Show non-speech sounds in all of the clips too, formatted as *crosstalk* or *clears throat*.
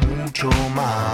Buenas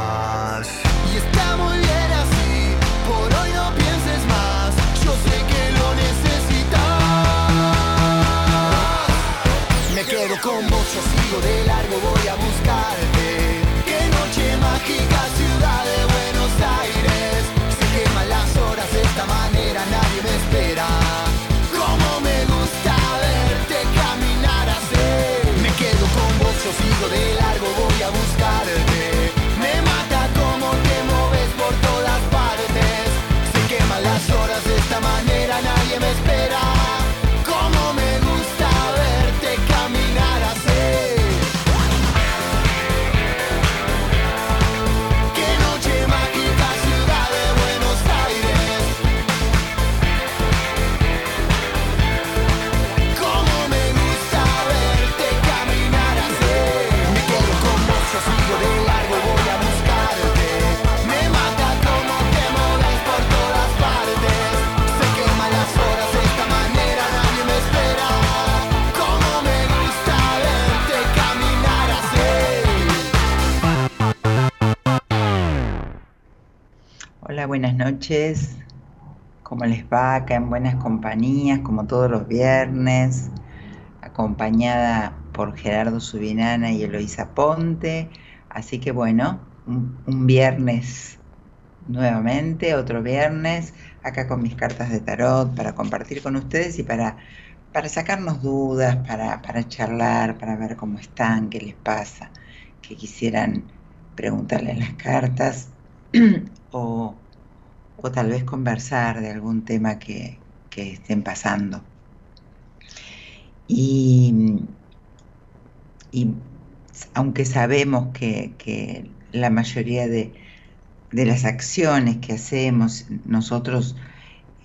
noches. ¿Cómo les va? Acá en buenas compañías, como todos los viernes, acompañada por Gerardo Subinana y Eloisa Ponte. Así que bueno, un, viernes nuevamente, otro viernes, acá con mis cartas de tarot para compartir con ustedes y para, para sacarnos dudas, para, para charlar, para ver cómo están, qué les pasa, que quisieran preguntarle en las cartas *clears throat* o o tal vez conversar de algún tema que, estén pasando. Y, aunque sabemos que, la mayoría de, las acciones que hacemos nosotros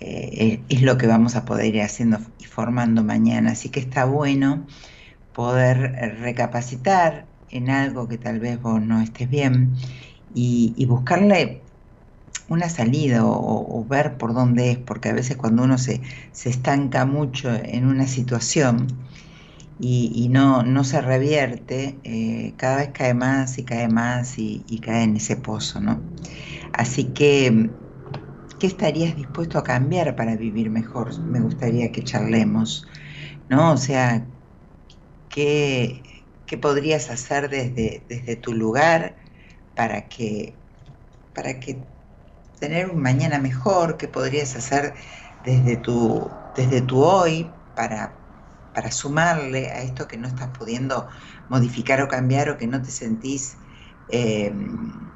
eh, es lo que vamos a poder ir haciendo y formando mañana. Así que está bueno poder recapacitar en algo que tal vez vos no estés bien y, buscarle una salida o, ver por dónde es, porque a veces cuando uno se, se estanca mucho en una situación y, no, no se revierte, eh, cada vez cae más y cae más y, cae en ese pozo, ¿no? Así que, ¿qué estarías dispuesto a cambiar para vivir mejor? Me gustaría que charlemos, ¿no? O sea, ¿qué, qué podrías hacer desde, desde tu lugar? para que, para que tener un mañana mejor, que podrías hacer desde tu, desde tu hoy para, para sumarle a esto que no estás pudiendo modificar o cambiar o que no te sentís, em,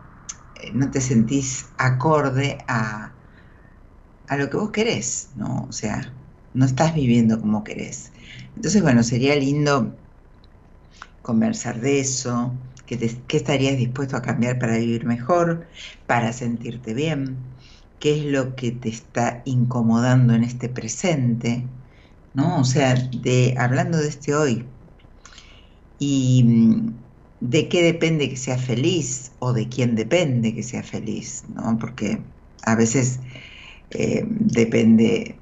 no te sentís acorde a, a lo que vos querés, ¿no? O sea, no estás viviendo como querés. Entonces, bueno, sería lindo conversar de eso, ¿Qué, estarías dispuesto a cambiar para vivir mejor, para sentirte bien? ¿Qué es lo que te está incomodando en este presente? ¿No? O sea, de, hablando de este hoy. Y mm, de qué depende que sea feliz o de quién depende que sea feliz, ¿no? Porque a veces eh, depende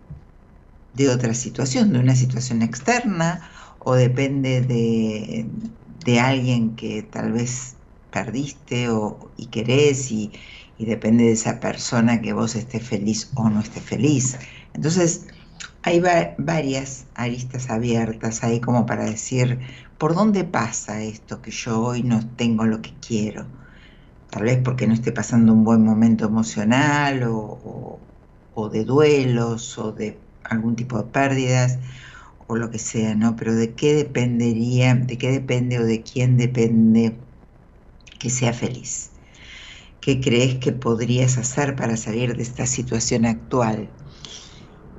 de otra situación, de una situación externa o depende de, de alguien que tal vez perdiste o, y querés y, depende de esa persona que vos estés feliz o no estés feliz. Entonces, hay varias aristas abiertas ahí como para decir, ¿por dónde pasa esto que yo hoy no tengo lo que quiero? Tal vez porque no esté pasando un buen momento emocional o, o de duelos o de algún tipo de pérdidas o lo que sea, ¿no? Pero de qué dependería, de qué depende o de quién depende que sea feliz. ¿Qué crees que podrías hacer para salir de esta situación actual?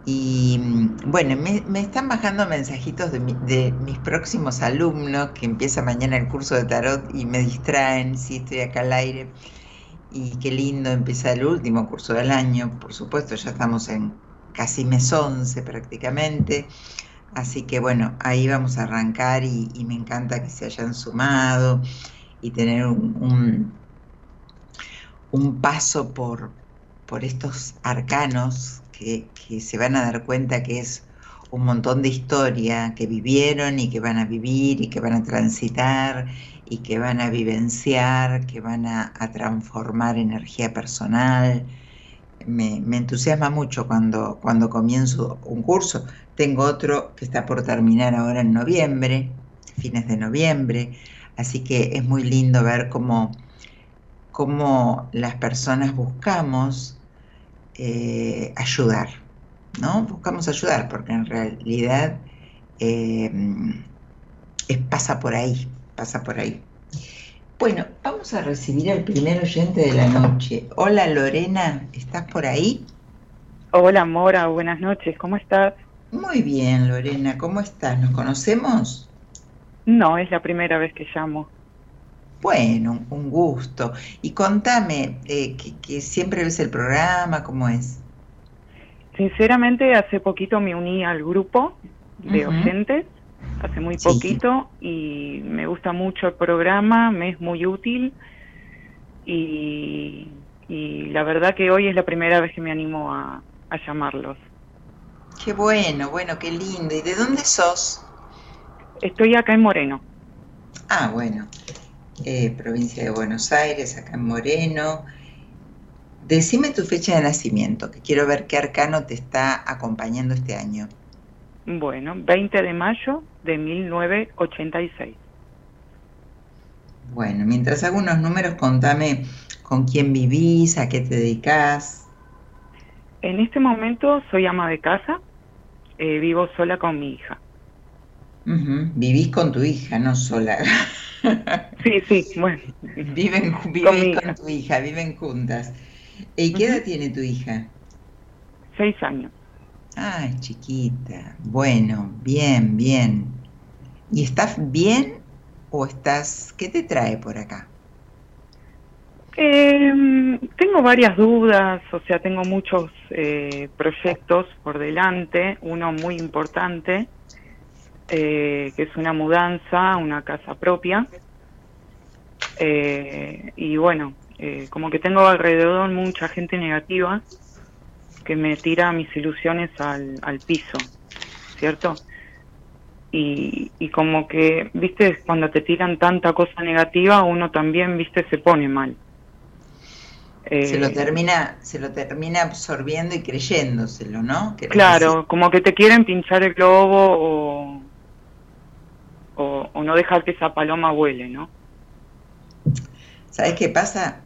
Y bueno, me, están bajando mensajitos de, de, mis próximos alumnos que empieza mañana el curso de tarot y me distraen, sí, estoy acá al aire. Y qué lindo, empieza el último curso del año, por supuesto, ya estamos en casi mes 11 prácticamente. Así que bueno, ahí vamos a arrancar y, me encanta que se hayan sumado y tener un, un, paso por, por, estos arcanos que, que, se van a dar cuenta que es un montón de historia que vivieron y que van a vivir y que van a transitar y que van a vivenciar, que van a, a transformar energía personal. Me, me, entusiasma mucho cuando, cuando comienzo un curso. Tengo otro que está por terminar ahora en noviembre, fines de noviembre, así que es muy lindo ver cómo, cómo las personas buscamos eh, ayudar, ¿no? Buscamos ayudar porque en realidad eh, es, pasa por ahí, pasa por ahí. Bueno, vamos a recibir al primer oyente de la noche. Hola Lorena, ¿estás por ahí? Hola Mora, buenas noches, ¿cómo estás? Muy bien, Lorena, ¿cómo estás? ¿Nos conocemos? No, es la primera vez que llamo. Bueno, un gusto. Y contame, eh, que, siempre ves el programa, ¿cómo es? Sinceramente, hace poquito me uní al grupo de oyentes, hace muy poquito, y me gusta mucho el programa, me es muy útil, y, la verdad que hoy es la primera vez que me animo a llamarlos. Qué bueno, bueno, qué lindo. ¿Y de dónde sos? Estoy acá en Moreno. Ah, bueno. Eh, provincia de Buenos Aires, acá en Moreno. Decime tu fecha de nacimiento, que quiero ver qué arcano te está acompañando este año. Bueno, 20 de mayo de 1986. Bueno, mientras hago unos números, contame con quién vivís, a qué te dedicas. En este momento soy ama de casa, eh, vivo sola con mi hija. Vivís con tu hija, no sola. *laughs* sí, sí, bueno. Viven, viven con, tu hija, viven juntas. ¿Y qué edad tiene tu hija? Seis años. Ay, chiquita. Bueno, bien, bien. ¿Y estás bien o estás... ¿Qué te trae por acá? Em, tengo varias dudas, o sea, tengo muchos eh, proyectos por delante, uno muy importante, eh, que es una mudanza, una casa propia. Eh, y bueno, como que tengo alrededor mucha gente negativa que me tira mis ilusiones al, al piso, ¿cierto? Y, y como que, viste, cuando te tiran tanta cosa negativa, uno también, viste, se pone mal se lo eh, termina, se lo termina absorbiendo y creyéndoselo, ¿no? Claro, como que te quieren pinchar el globo o, o, no dejar que esa paloma vuele, ¿no? ¿Sabes qué pasa?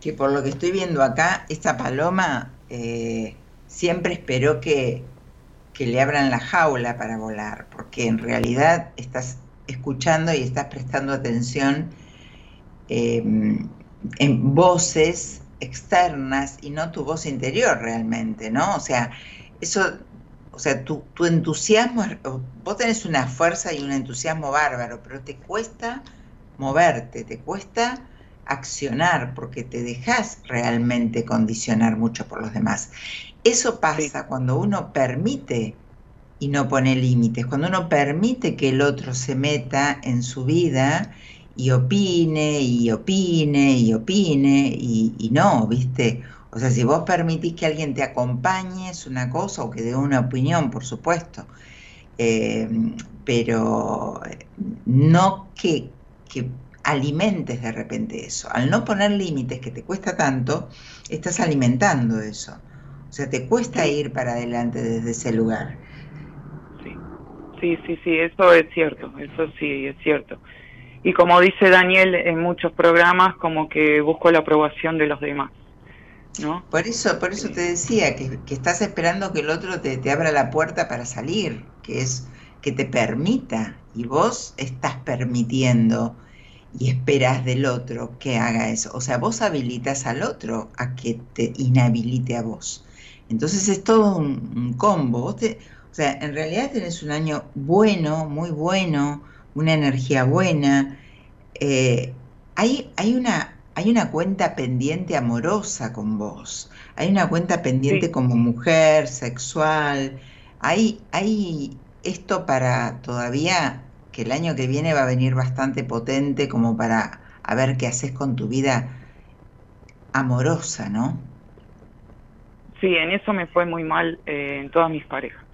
Que por lo que estoy viendo acá, esta paloma eh, siempre esperó que, que le abran la jaula para volar, porque en realidad estás escuchando y estás prestando atención eh, en voces externas y no tu voz interior realmente, ¿no? O sea, eso, o sea, tu, tu entusiasmo, vos tenés una fuerza y un entusiasmo bárbaro, pero te cuesta moverte, te cuesta accionar porque te dejas realmente condicionar mucho por los demás. Eso pasa cuando uno permite y no pone límites, cuando uno permite que el otro se meta en su vida y opine y opine y opine y, no, ¿viste? O sea, si vos permitís que alguien te acompañe es una cosa o que dé una opinión, por supuesto, eh, pero no que, que alimentes de repente eso. Al no poner límites que te cuesta tanto, estás alimentando eso. O sea, te cuesta ir para adelante desde ese lugar. Sí, sí, sí, sí, eso es cierto, eso sí es cierto y como dice Daniel en muchos programas, como que busco la aprobación de los demás. ¿no? Por eso, por eso te decía que, estás esperando que el otro te, abra la puerta para salir, que es que te permita, y vos estás permitiendo y esperas del otro que haga eso. O sea, vos habilitas al otro a que te inhabilite a vos. Entonces es todo un, combo. Vos te, o sea, en realidad tenés un año bueno, muy bueno, una energía buena. Eh, hay, hay, una, hay una cuenta pendiente amorosa con vos, hay una cuenta pendiente como mujer, sexual, hay, hay esto para todavía que el año que viene va a venir bastante potente como para a ver qué haces con tu vida amorosa, ¿no? Sí, en eso me fue muy mal eh, en todas mis parejas.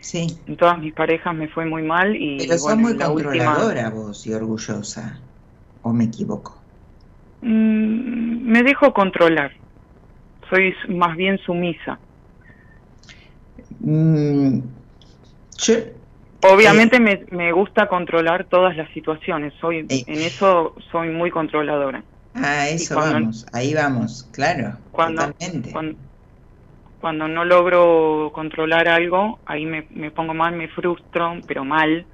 Sí. En todas mis parejas me fue muy mal y... Pero sos muy controladora vos y orgullosa, ¿o me equivoco? Mm, me dejo controlar, soy más bien sumisa. Mm, Obviamente eh, me, me, gusta controlar todas las situaciones, soy eh, en eso soy muy controladora. Ah, eso vamos, ahí vamos, claro, totalmente cuando no logro controlar algo, ahí me, me pongo mal, me frustro, pero mal,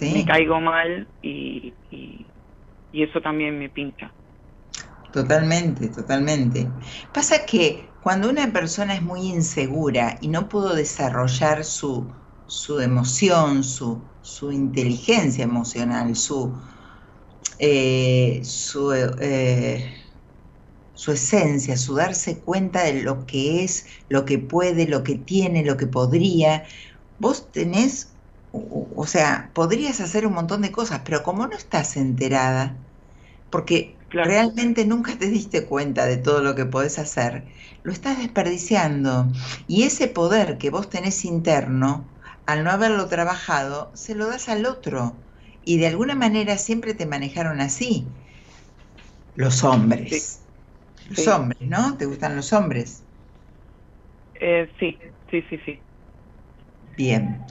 me caigo mal y, y, eso también me pincha. Totalmente, totalmente. Pasa que cuando una persona es muy insegura y no pudo desarrollar su, su emoción, su, su inteligencia emocional, su, eh, su eh, su esencia, su darse cuenta de lo que es, lo que puede, lo que tiene, lo que podría. Vos tenés, o sea, podrías hacer un montón de cosas, pero como no estás enterada, porque realmente nunca te diste cuenta de todo lo que podés hacer, lo estás desperdiciando. Y ese poder que vos tenés interno, al no haberlo trabajado, se lo das al otro. Y de alguna manera siempre te manejaron así, los hombres. Los hombres, ¿no? ¿Te gustan los hombres? Eh, sí, sí, sí, sí. Bien.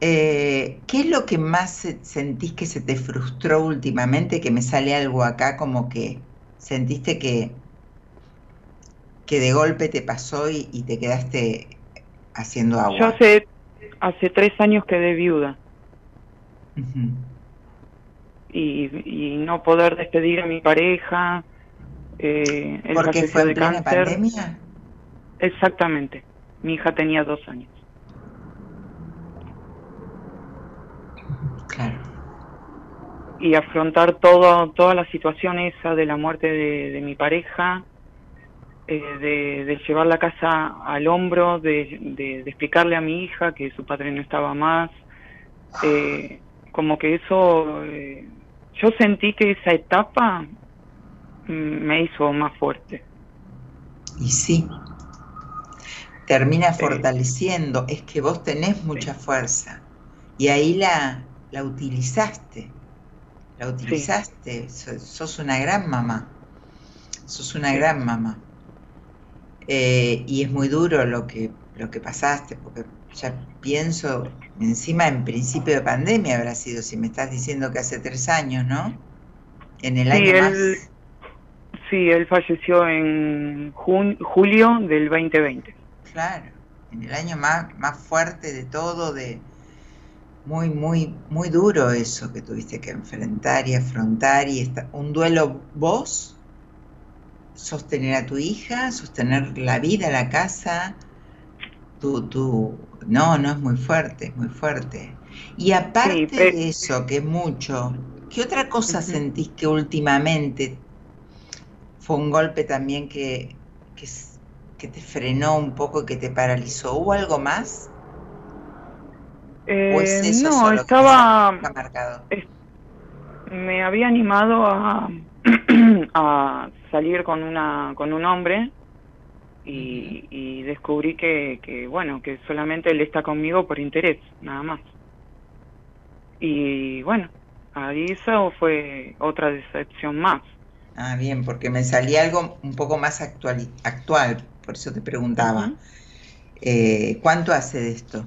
Eh, ¿Qué es lo que más sentís que se te frustró últimamente? Que me sale algo acá como que sentiste que, que de golpe te pasó y, te quedaste haciendo agua. Yo hace, hace tres años quedé viuda. y, y no poder despedir a mi pareja, eh, ¿Por qué fue en plena pandemia? Exactamente. Mi hija tenía dos años. Claro. y afrontar todo, toda la situación esa de la muerte de, mi pareja, eh, de, llevar la casa al hombro, de, explicarle a mi hija que su padre no estaba más, eh, como que eso, eh, yo sentí que esa etapa me hizo más fuerte. Y sí, termina fortaleciendo, es que vos tenés mucha fuerza. Y ahí la, la utilizaste, la utilizaste, sos, una gran mamá, sos una gran mamá. Eh, y es muy duro lo que, lo que pasaste, porque ya pienso, encima en principio de pandemia habrá sido, si me estás diciendo que hace tres años, ¿no? En el año más... Sí, él falleció en julio del 2020. Claro, en el año más, más fuerte de todo, de muy, muy, muy duro eso que tuviste que enfrentar y afrontar y está, un duelo vos, sostener a tu hija, sostener la vida, la casa, tu, tu, no, no es muy fuerte, es muy fuerte. Y aparte de eso, que es mucho, ¿qué otra cosa sentís que últimamente fue un golpe también que, que, te frenó un poco, que te paralizó? ¿Hubo algo más? Eh, no, estaba... me había animado a, *clears throat* a salir con una con un hombre y, descubrí que, que, bueno, que solamente él está conmigo por interés, nada más. Y bueno, ahí eso fue otra decepción más. Ah, bien, porque me salía algo un poco más actual, actual por eso te preguntaba. Eh, ¿Cuánto hace de esto?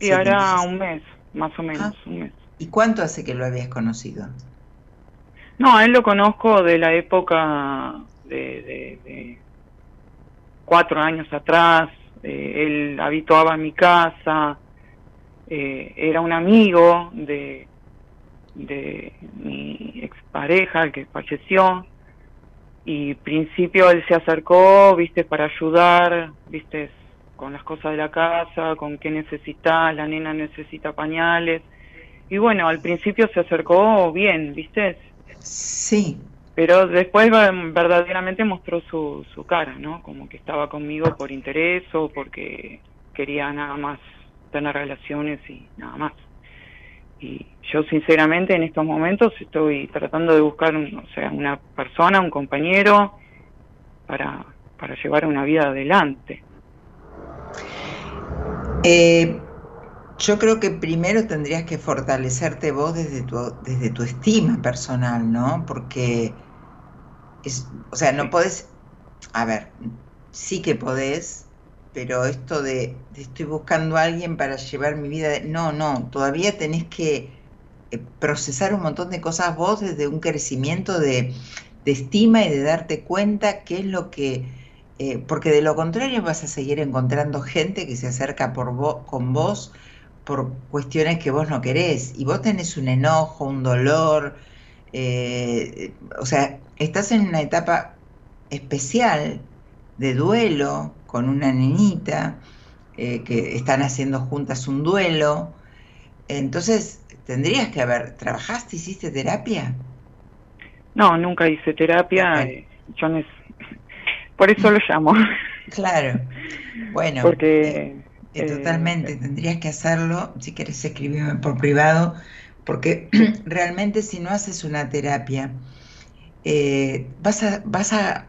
Y ahora un mes, más o menos, ah. un mes. ¿Y cuánto hace que lo habías conocido? No, él lo conozco de la época de cuatro años atrás, eh, él habituaba en mi casa, eh, era un amigo de, de mi expareja, el que falleció, y principio él se acercó, viste, para ayudar, viste, con las cosas de la casa, con qué necesita, la nena necesita pañales, y bueno, al principio se acercó bien, viste. Sí, pero después verdaderamente mostró su, su cara, ¿no? Como que estaba conmigo por interés o porque quería nada más tener relaciones y nada más. Y yo sinceramente en estos momentos estoy tratando de buscar, o sea, una persona, un compañero para, para llevar una vida adelante. Eh, yo creo que primero tendrías que fortalecerte vos desde tu, desde tu estima personal, ¿no? Porque o sea, no podés, a ver, sí que podés, pero esto de, estoy buscando a alguien para llevar mi vida, no, no, todavía tenés que eh, procesar un montón de cosas vos desde un crecimiento de, estima y de darte cuenta qué es lo que, eh, porque de lo contrario vas a seguir encontrando gente que se acerca por vos, con vos por cuestiones que vos no querés. Y vos tenés un enojo, un dolor, eh, o sea, estás en una etapa especial de duelo con una niñita, eh, que están haciendo juntas un duelo. Entonces, tendrías que haber, ¿trabajaste, hiciste terapia? No, nunca hice terapia. Eh, yo por eso lo llamo. *laughs* Claro. Bueno, porque eh, totalmente, tendrías que hacerlo. Si quieres escribirme por privado, porque *clears throat* realmente si no haces una terapia, eh, vas, a, vas a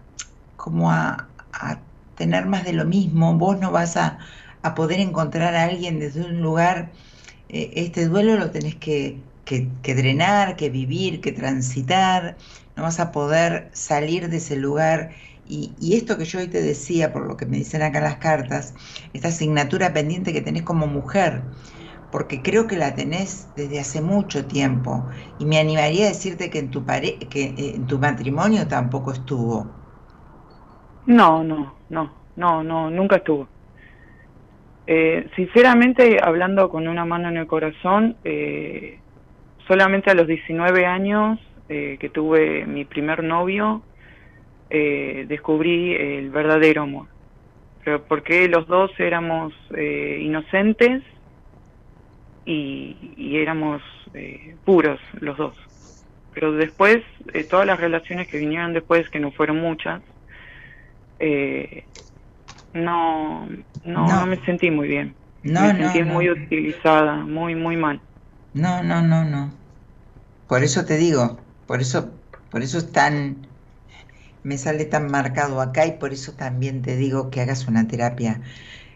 como a, tener más de lo mismo, vos no vas a, poder encontrar a alguien desde un lugar, eh, este duelo lo tenés que, drenar, que vivir, que transitar, no vas a poder salir de ese lugar. Y, y, esto que yo hoy te decía, por lo que me dicen acá las cartas, esta asignatura pendiente que tenés como mujer, porque creo que la tenés desde hace mucho tiempo y me animaría a decirte que en tu pare que eh, en tu matrimonio tampoco estuvo. No, no, no, no, no, nunca estuvo. Eh, sinceramente, hablando con una mano en el corazón, eh, solamente a los 19 años que tuve mi primer novio, descubrí el verdadero amor. Pero porque los dos éramos inocentes y, éramos eh, puros los dos. Pero después, eh, todas las relaciones que vinieron después, que no fueron muchas, eh, no, no, me sentí muy bien. me sentí muy utilizada, muy, muy mal. No, no, no, no. Por eso te digo, por eso, por eso es tan, me sale tan marcado acá y por eso también te digo que hagas una terapia,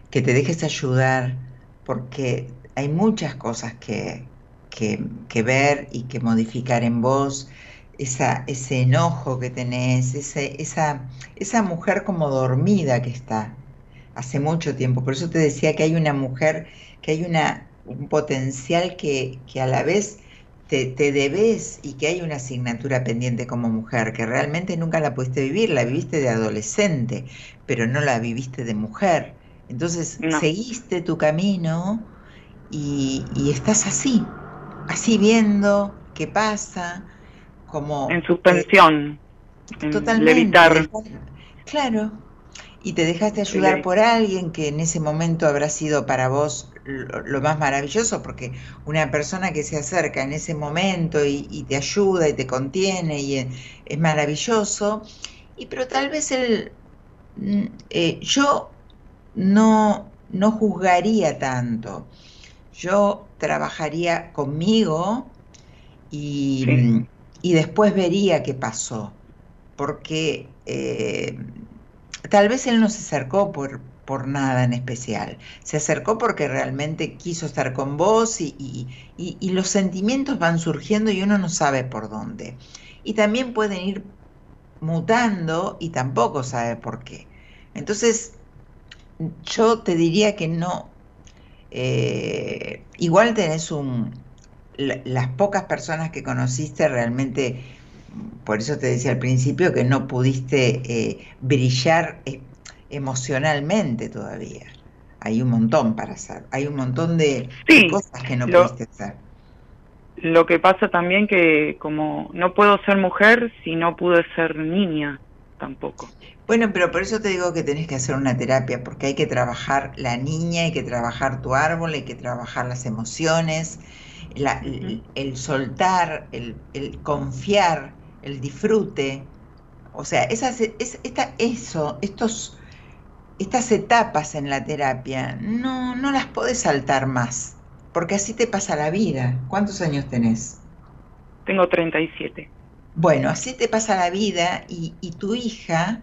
que te dejes ayudar, porque hay muchas cosas que, que, ver y que modificar en vos, esa, ese enojo que tenés, ese, esa, esa mujer como dormida que está hace mucho tiempo. Por eso te decía que hay una mujer, que hay una, un potencial que, que a la vez te, te, debes y que hay una asignatura pendiente como mujer, que realmente nunca la pudiste vivir, la viviste de adolescente, pero no la viviste de mujer. Entonces seguiste tu camino y, estás así, así viendo qué pasa, como... En suspensión. totalmente. claro. Y te dejaste ayudar por alguien que en ese momento habrá sido para vos lo, más maravilloso, porque una persona que se acerca en ese momento y, te ayuda y te contiene y es, maravilloso. Y pero tal vez el, mm, eh, yo no, no juzgaría tanto yo trabajaría conmigo y, después vería qué pasó, porque eh, tal vez él no se acercó por, por nada en especial, se acercó porque realmente quiso estar con vos y, y los sentimientos van surgiendo y uno no sabe por dónde. Y también pueden ir mutando y tampoco sabe por qué. Entonces, yo te diría que no, eh, igual tenés un... las pocas personas que conociste realmente, por eso te decía al principio que no pudiste eh, brillar eh, emocionalmente todavía. Hay un montón para hacer, hay un montón de, cosas que no pudiste hacer. Lo que pasa también que como no puedo ser mujer si no pude ser niña tampoco. Bueno, pero por eso te digo que tenés que hacer una terapia, porque hay que trabajar la niña, hay que trabajar tu árbol, hay que trabajar las emociones, el, soltar, el, confiar, el disfrute. O sea, esas, es, esta, eso, estos, estas etapas en la terapia, no, no las podés saltar más, porque así te pasa la vida. ¿Cuántos años tenés? Tengo 37. Bueno, así te pasa la vida y, y tu hija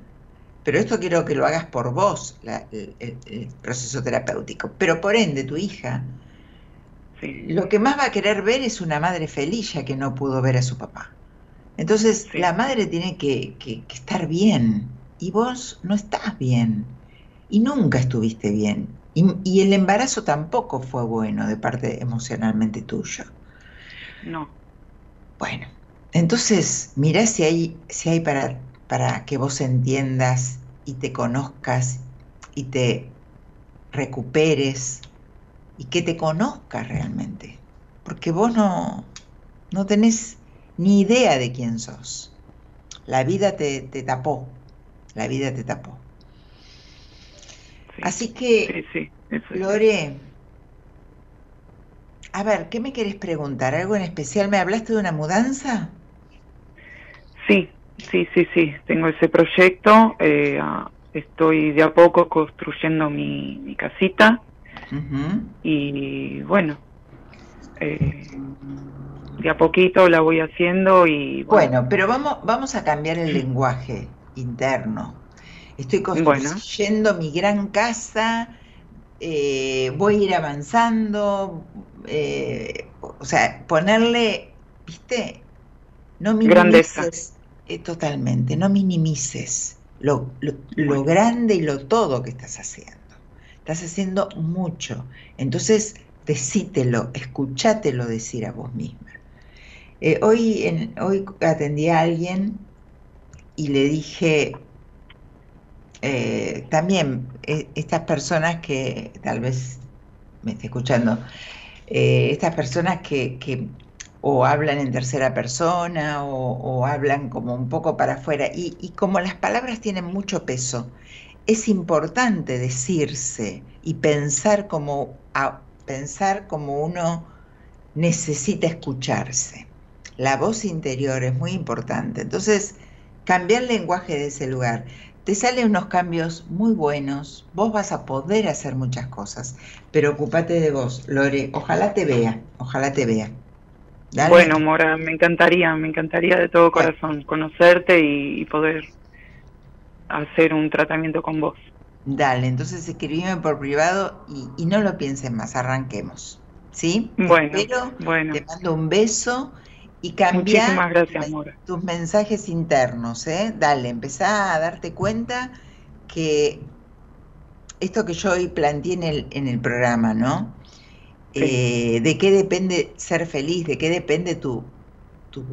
pero esto quiero que lo hagas por vos, el, proceso terapéutico. Pero por ende, tu hija, lo que más va a querer ver es una madre feliz ya que no pudo ver a su papá. Entonces, la madre tiene que, estar bien y vos no estás bien y nunca estuviste bien. Y, el embarazo tampoco fue bueno de parte emocionalmente tuyo. No. Bueno, entonces, mirá si hay, si hay para para que vos entiendas y te conozcas y te recuperes y que te conozcas realmente. Porque vos no, no tenés ni idea de quién sos. La vida te, tapó, la vida te tapó. Así que, Lore, a ver, ¿qué me querés preguntar? ¿Algo en especial? ¿Me hablaste de una mudanza? Sí, Sí, sí, sí, tengo ese proyecto. Eh, estoy de a poco construyendo mi, casita. Y bueno, eh, de a poquito la voy haciendo y... Bueno, pero vamos, vamos a cambiar el lenguaje interno. Estoy construyendo mi gran casa, eh, voy a ir avanzando, o sea, ponerle, viste, no minimices, eh, totalmente, no minimices lo, lo, grande y lo todo que estás haciendo. Estás haciendo mucho. Entonces, decítelo, escuchátelo decir a vos misma. Eh, hoy, en, hoy atendí a alguien y le dije, eh, también estas personas que tal vez me esté escuchando, estas personas que, que o hablan en tercera persona o, hablan como un poco para afuera. Y, como las palabras tienen mucho peso, es importante decirse y pensar como, pensar como uno necesita escucharse. La voz interior es muy importante. Entonces, cambiar el lenguaje de ese lugar. Te salen unos cambios muy buenos, vos vas a poder hacer muchas cosas, pero ocúpate de vos, Lore, ojalá te vea, ojalá te vea. Bueno, Mora, me encantaría, me encantaría de todo corazón conocerte y, poder hacer un tratamiento con vos. Dale, entonces escribime por privado y, no lo pienses más, arranquemos. ¿Sí? Bueno, bueno. Te mando un beso y cambia tus mensajes internos, ¿eh? Dale, empezá a darte cuenta que esto que yo hoy planteé en el, en el programa, ¿no? Eh, de qué depende ser feliz, de qué depende tu, tu,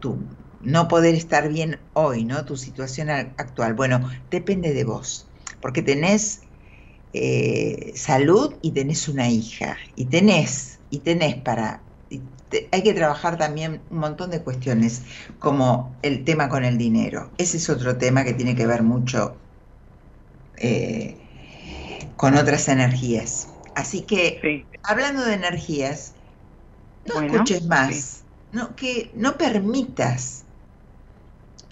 tu, no poder estar bien hoy, ¿no? Tu situación actual. Bueno, depende de vos, porque tenés eh, salud y tenés una hija, y tenés, y tenés para... hay que trabajar también un montón de cuestiones, como el tema con el dinero. Ese es otro tema que tiene que ver mucho eh, con otras energías. Así que, hablando de energías, no escuches más, no, que no permitas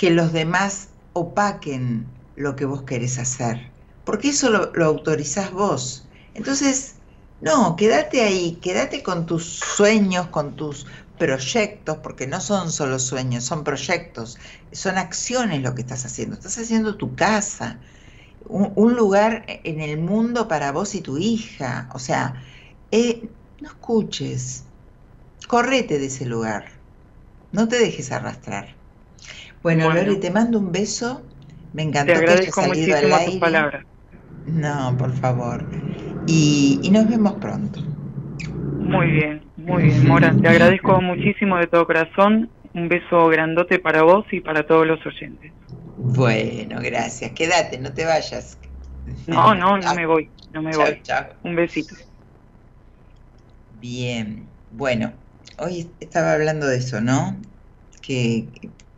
que los demás opaquen lo que vos querés hacer, porque eso lo, lo autorizás vos. Entonces, no, quédate ahí, quédate con tus sueños, con tus proyectos, porque no son solo sueños, son proyectos, son acciones lo que estás haciendo. Estás haciendo tu casa, un, lugar en el mundo para vos y tu hija. O sea, eh, no escuches, correte de ese lugar, no te dejes arrastrar. Bueno, Lori, te mando un beso. Me encantó que hayas salido al aire. Palabras. No, por favor. Y, y nos vemos pronto. Muy bien, muy bien, Mora. Te agradezco muchísimo de todo corazón. Un beso grandote para vos y para todos los oyentes. Bueno, gracias. Quédate, no te vayas. No, no, no me voy, no me voy. Un besito. Bien, bueno, hoy estaba hablando de eso, ¿no? Que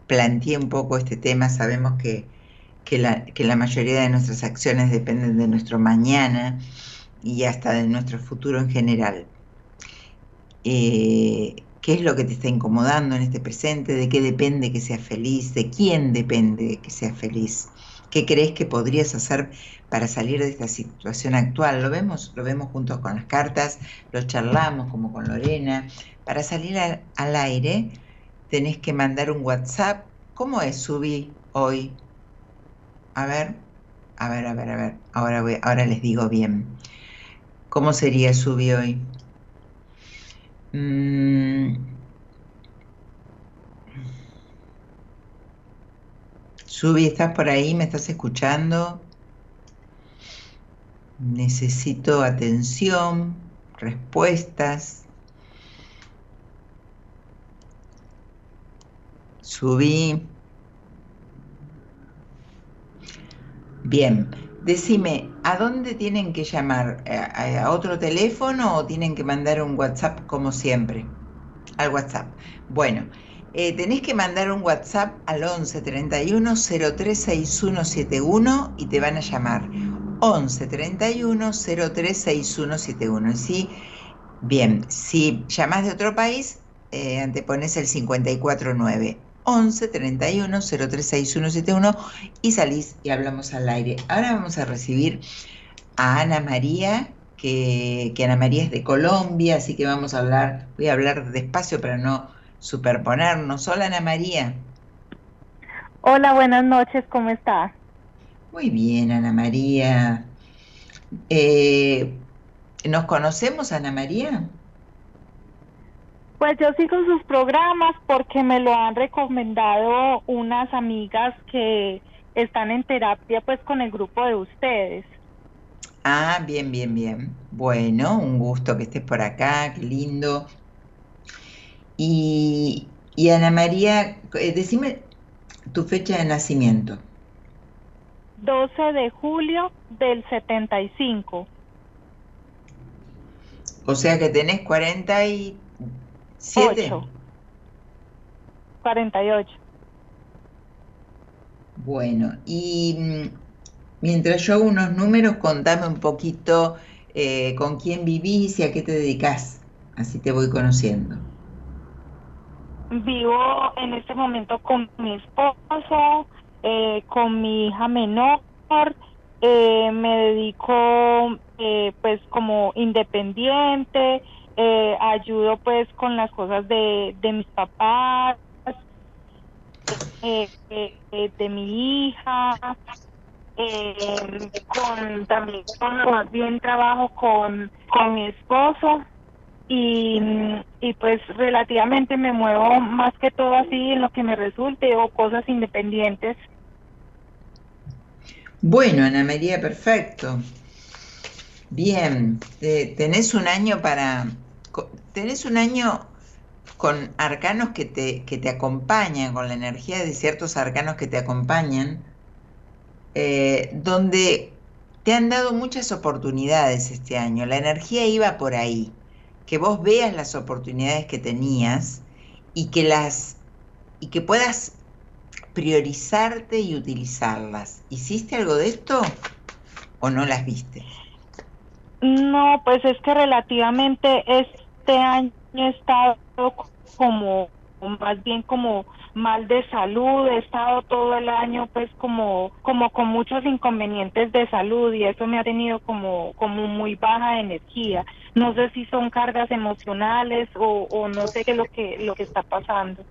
planteé un poco este tema, sabemos que, que, la, que la mayoría de nuestras acciones dependen de nuestro mañana y hasta de nuestro futuro en general. Eh, qué es lo que te está incomodando en este presente, de qué depende que seas feliz, de quién depende que seas feliz, qué crees que podrías hacer para salir de esta situación actual. Lo vemos, lo vemos juntos con las cartas, lo charlamos como con Lorena. Para salir al, aire tenés que mandar un WhatsApp. ¿Cómo es subí hoy? A ver, a ver, a ver, a ver. Ahora, voy, ahora les digo bien. ¿Cómo sería subí hoy? Mm. Subi, ¿estás por ahí? ¿Me estás escuchando? Necesito atención, respuestas. Subí. Bien, Decime, ¿a dónde tienen que llamar? ¿A, otro teléfono o tienen que mandar un WhatsApp como siempre? Al WhatsApp. Bueno, eh, tenés que mandar un WhatsApp al 11 31 036171 y te van a llamar. 11 31 036171. ¿Sí? Bien, si llamas de otro país, eh, antepones el 549. 11 31 036171 y salís y hablamos al aire. Ahora vamos a recibir a Ana María, que, Ana María es de Colombia, así que vamos a hablar, voy a hablar despacio para no superponernos. Hola Ana María. Hola, buenas noches, ¿cómo estás? Muy bien, Ana María. Eh, ¿Nos conocemos, Ana María? Pues yo sigo sus programas porque me lo han recomendado unas amigas que están en terapia pues con el grupo de ustedes. Ah, bien, bien, bien. Bueno, un gusto que estés por acá, qué lindo. Y, y Ana María, eh, decime tu fecha de nacimiento. 12 de julio del 75. O sea que tenés 40 y ¿Siete? 48. Bueno, y mm, mientras yo hago unos números, contame un poquito eh, con quién vivís y a qué te dedicas. Así te voy conociendo. Vivo en este momento con mi esposo, eh, con mi hija menor, eh, me dedico pues como independiente, ayudo pues con las cosas de, de mis papás, de mi hija, con también bien trabajo con, con mi esposo y, y pues relativamente me muevo más que todo así en lo que me resulte o cosas independientes. Bueno, Ana María, perfecto. Bien, tenés un año para... Tenés un año con arcanos que te, que te acompañan, con la energía de ciertos arcanos que te acompañan, eh, donde te han dado muchas oportunidades este año. La energía iba por ahí. Que vos veas las oportunidades que tenías y que las y que puedas priorizarte y utilizarlas. ¿Hiciste algo de esto o no las viste? No, pues es que relativamente este año he estado como, más bien como mal de salud, he estado todo el año pues como, como con muchos inconvenientes de salud y eso me ha tenido como, como muy baja energía. No sé si son cargas emocionales o, o no sé qué es lo que, lo que está pasando.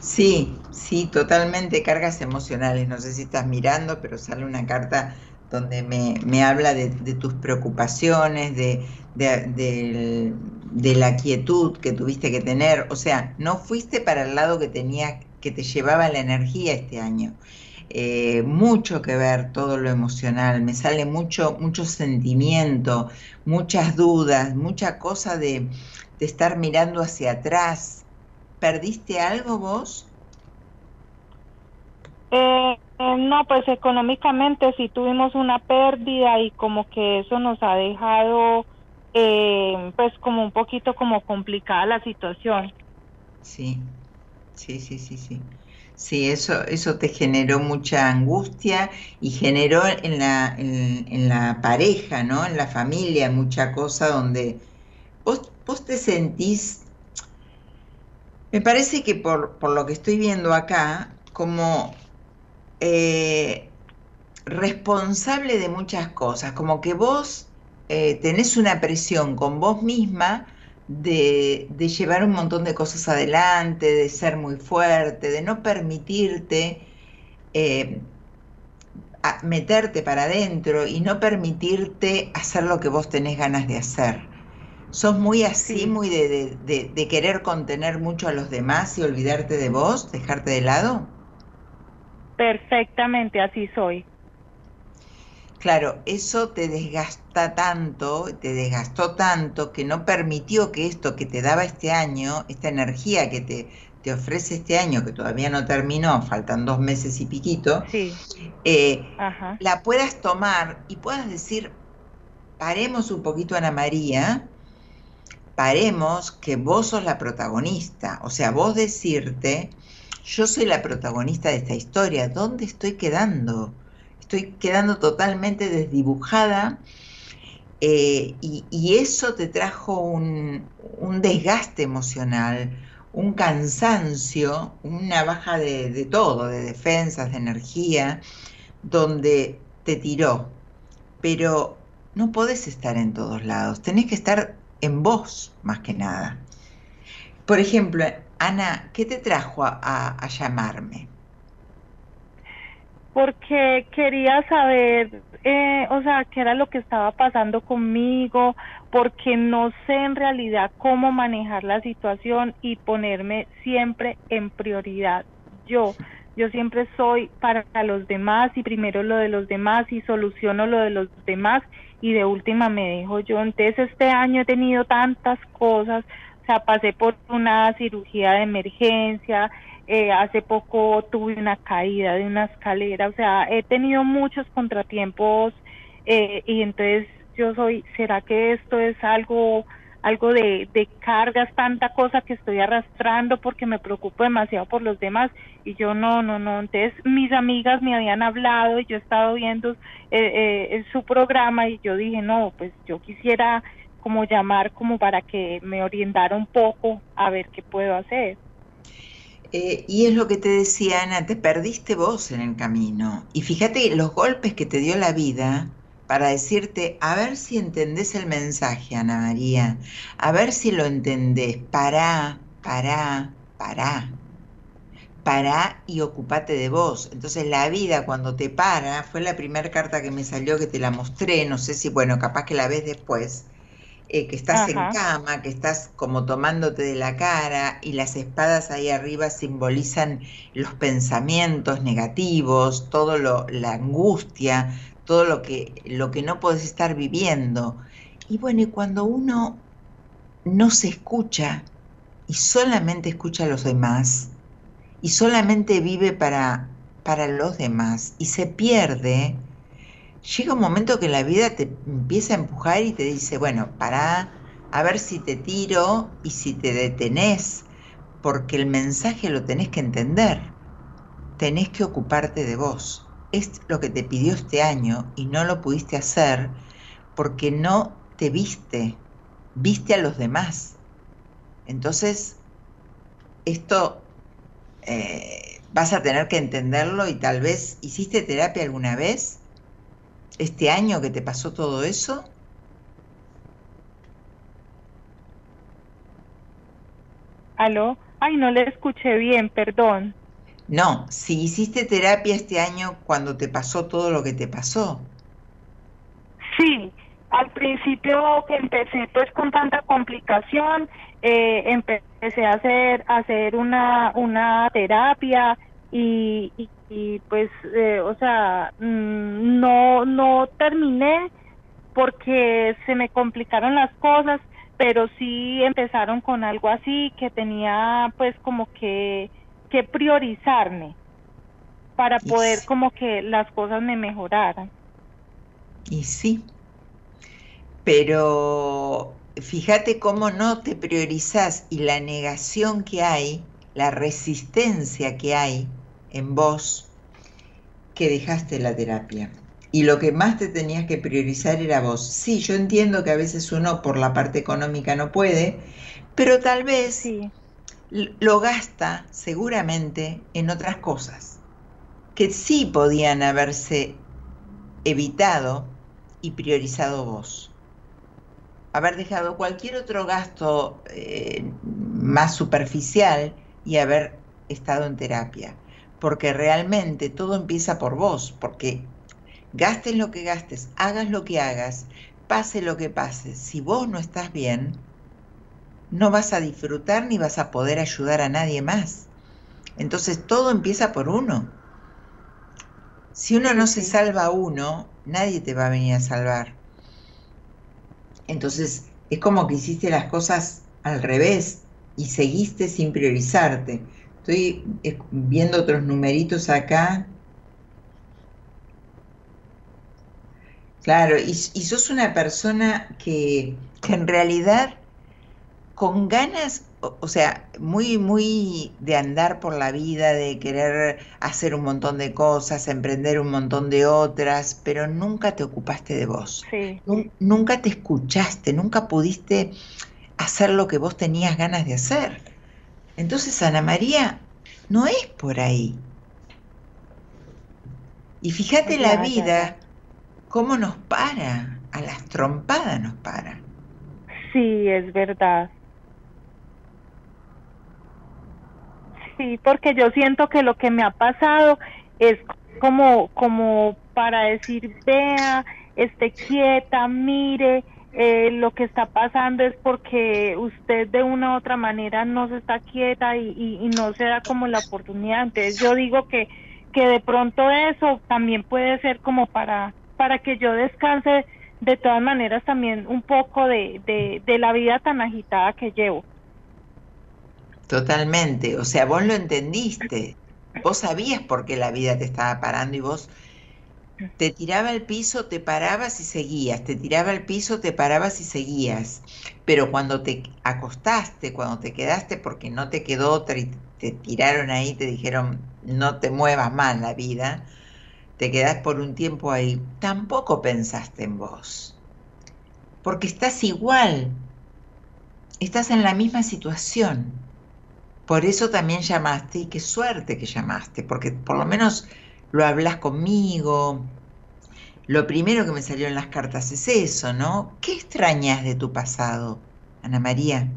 Sí, sí, totalmente cargas emocionales. No sé si estás mirando, pero sale una carta donde me, habla de, tus preocupaciones, de, de, la quietud que tuviste que tener. O sea, no fuiste para el lado que tenía, que te llevaba la energía este año. Eh, mucho que ver todo lo emocional, me sale mucho, mucho sentimiento, muchas dudas, mucha cosa de, de estar mirando hacia atrás, ¿Perdiste algo vos? Eh, eh, no, pues económicamente sí tuvimos una pérdida y como que eso nos ha dejado eh, pues como un poquito como complicada la situación. Sí, sí, sí, sí, sí. Sí, eso, eso te generó mucha angustia y generó en la, en, la pareja, ¿no? En la familia, mucha cosa donde vos, vos te sentís me parece que por, lo que estoy viendo acá, como eh, responsable de muchas cosas, como que vos eh, tenés una presión con vos misma de, llevar un montón de cosas adelante, de ser muy fuerte, de no permitirte eh, meterte para adentro y no permitirte hacer lo que vos tenés ganas de hacer. ¿Sos muy así, muy de, querer contener mucho a los demás y olvidarte de vos, dejarte de lado? Perfectamente, así soy. Claro, eso te desgasta tanto, te desgastó tanto que no permitió que esto que te daba este año, esta energía que te, te ofrece este año, que todavía no terminó, faltan dos meses y piquito, eh, la puedas tomar y puedas decir, paremos un poquito Ana María, paremos que vos sos la protagonista, o sea, vos decirte, yo soy la protagonista de esta historia, ¿dónde estoy quedando? Estoy quedando totalmente desdibujada eh, y, eso te trajo un, desgaste emocional, un cansancio, una baja de, todo, de defensas, de energía, donde te tiró. Pero no podés estar en todos lados, tenés que estar en vos más que nada. Por ejemplo, Ana, ¿qué te trajo a, llamarme? Porque quería saber, eh, o sea, qué era lo que estaba pasando conmigo, porque no sé en realidad cómo manejar la situación y ponerme siempre en prioridad. Yo, yo siempre soy para los demás y primero lo de los demás y soluciono lo de los demás y de última me dejo yo. Entonces este año he tenido tantas cosas, sea, pasé por una cirugía de emergencia, eh, hace poco tuve una caída de una escalera, o sea, he tenido muchos contratiempos eh, y entonces yo soy, ¿será que esto es algo algo de, de cargas, tanta cosa que estoy arrastrando porque me preocupo demasiado por los demás y yo no, no, no. Entonces mis amigas me habían hablado y yo he estado viendo eh, eh, su programa y yo dije, no, pues yo quisiera como llamar como para que me orientara un poco a ver qué puedo hacer. Eh, y es lo que te decía Ana, te perdiste vos en el camino. Y fíjate los golpes que te dio la vida para decirte, a ver si entendés el mensaje, Ana María, a ver si lo entendés, pará, pará, pará, pará y ocupate de vos. Entonces la vida cuando te para, fue la primera carta que me salió que te la mostré, no sé si, bueno, capaz que la ves después eh, que estás en cama, que estás como tomándote de la cara y las espadas ahí arriba simbolizan los pensamientos negativos, todo lo, la angustia, todo lo que, lo que no puedes estar viviendo. Y bueno, y cuando uno no se escucha y solamente escucha a los demás y solamente vive para, para los demás y se pierde, llega un momento que la vida te empieza a empujar y te dice, bueno, para a ver si te tiro y si te detenés, porque el mensaje lo tenés que entender, tenés que ocuparte de vos. Es lo que te pidió este año y no lo pudiste hacer porque no te viste, viste a los demás. Entonces, esto eh, vas a tener que entenderlo y tal vez, ¿hiciste terapia alguna vez? Este año que te pasó todo eso? ¿Aló? Ay, no le escuché bien, perdón. No, si hiciste terapia este año cuando te pasó todo lo que te pasó. Sí, al principio que empecé pues con tanta complicación, eh, empecé a hacer, a hacer una, una terapia y, y pues, eh, o sea, mm, no, no terminé porque se me complicaron las cosas, pero sí empezaron con algo así que tenía pues como que, que priorizarme para poder como que las cosas me mejoraran. Y sí, pero fíjate cómo no te priorizas y la negación que hay, la resistencia que hay, en vos que dejaste la terapia. Y lo que más te tenías que priorizar era vos. Sí, yo entiendo que a veces uno por la parte económica no puede, pero tal vez lo gasta seguramente en otras cosas que sí podían haberse evitado y priorizado vos. Haber dejado cualquier otro gasto eh, más superficial y haber estado en terapia porque realmente todo empieza por vos, porque gastes lo que gastes, hagas lo que hagas, pase lo que pase, si vos no estás bien, no vas a disfrutar ni vas a poder ayudar a nadie más. Entonces todo empieza por uno. Si uno no se salva a uno, nadie te va a venir a salvar. Entonces es como que hiciste las cosas al revés y seguiste sin priorizarte. Estoy viendo otros numeritos acá. Claro, y, sos una persona que, en realidad con ganas, o, sea, muy, muy de andar por la vida, de querer hacer un montón de cosas, emprender un montón de otras, pero nunca te ocupaste de vos. Nunca te escuchaste, nunca pudiste hacer lo que vos tenías ganas de hacer. Entonces, Ana María, no es por ahí. Y fíjate la vida, cómo nos para, a las trompadas nos para. Sí, es verdad. Sí, porque yo siento que lo que me ha pasado es como, como para decir, vea, esté quieta, mire, eh, lo que está pasando es porque usted de una u otra manera no se está quieta y, no se da como la oportunidad. Entonces yo digo que, que de pronto eso también puede ser como para, para que yo descanse de todas maneras también un poco de, de, de la vida tan agitada que llevo. Totalmente, o sea, vos lo entendiste, vos sabías por qué la vida te estaba parando y vos te tiraba al piso, te parabas y seguías, te tiraba al piso, te parabas y seguías. Pero cuando te acostaste, cuando te quedaste porque no te quedó otra y te tiraron ahí, te dijeron no te muevas más la vida, te quedás por un tiempo ahí, tampoco pensaste en vos. porque estás igual, estás en la misma situación. Por eso también llamaste y qué suerte que llamaste, porque por lo menos lo hablas conmigo. Lo primero que me salió en las cartas es eso, ¿no? ¿Qué extrañas de tu pasado, Ana María?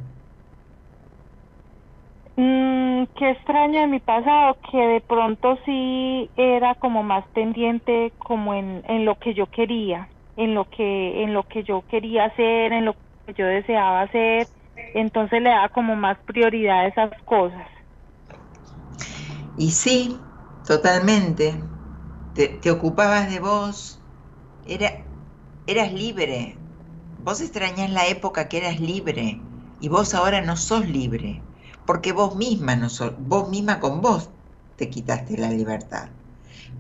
Mm, qué extraño de mi pasado, que de pronto sí era como más pendiente como en, en lo que yo quería, en lo que, en lo que yo quería hacer, en lo que yo deseaba hacer, entonces le da como más prioridad a esas cosas. Y sí, totalmente. Te, ocupabas de vos, era, eras libre. Vos extrañás la época que eras libre y vos ahora no sos libre, porque vos misma no sos, vos misma con vos te quitaste la libertad.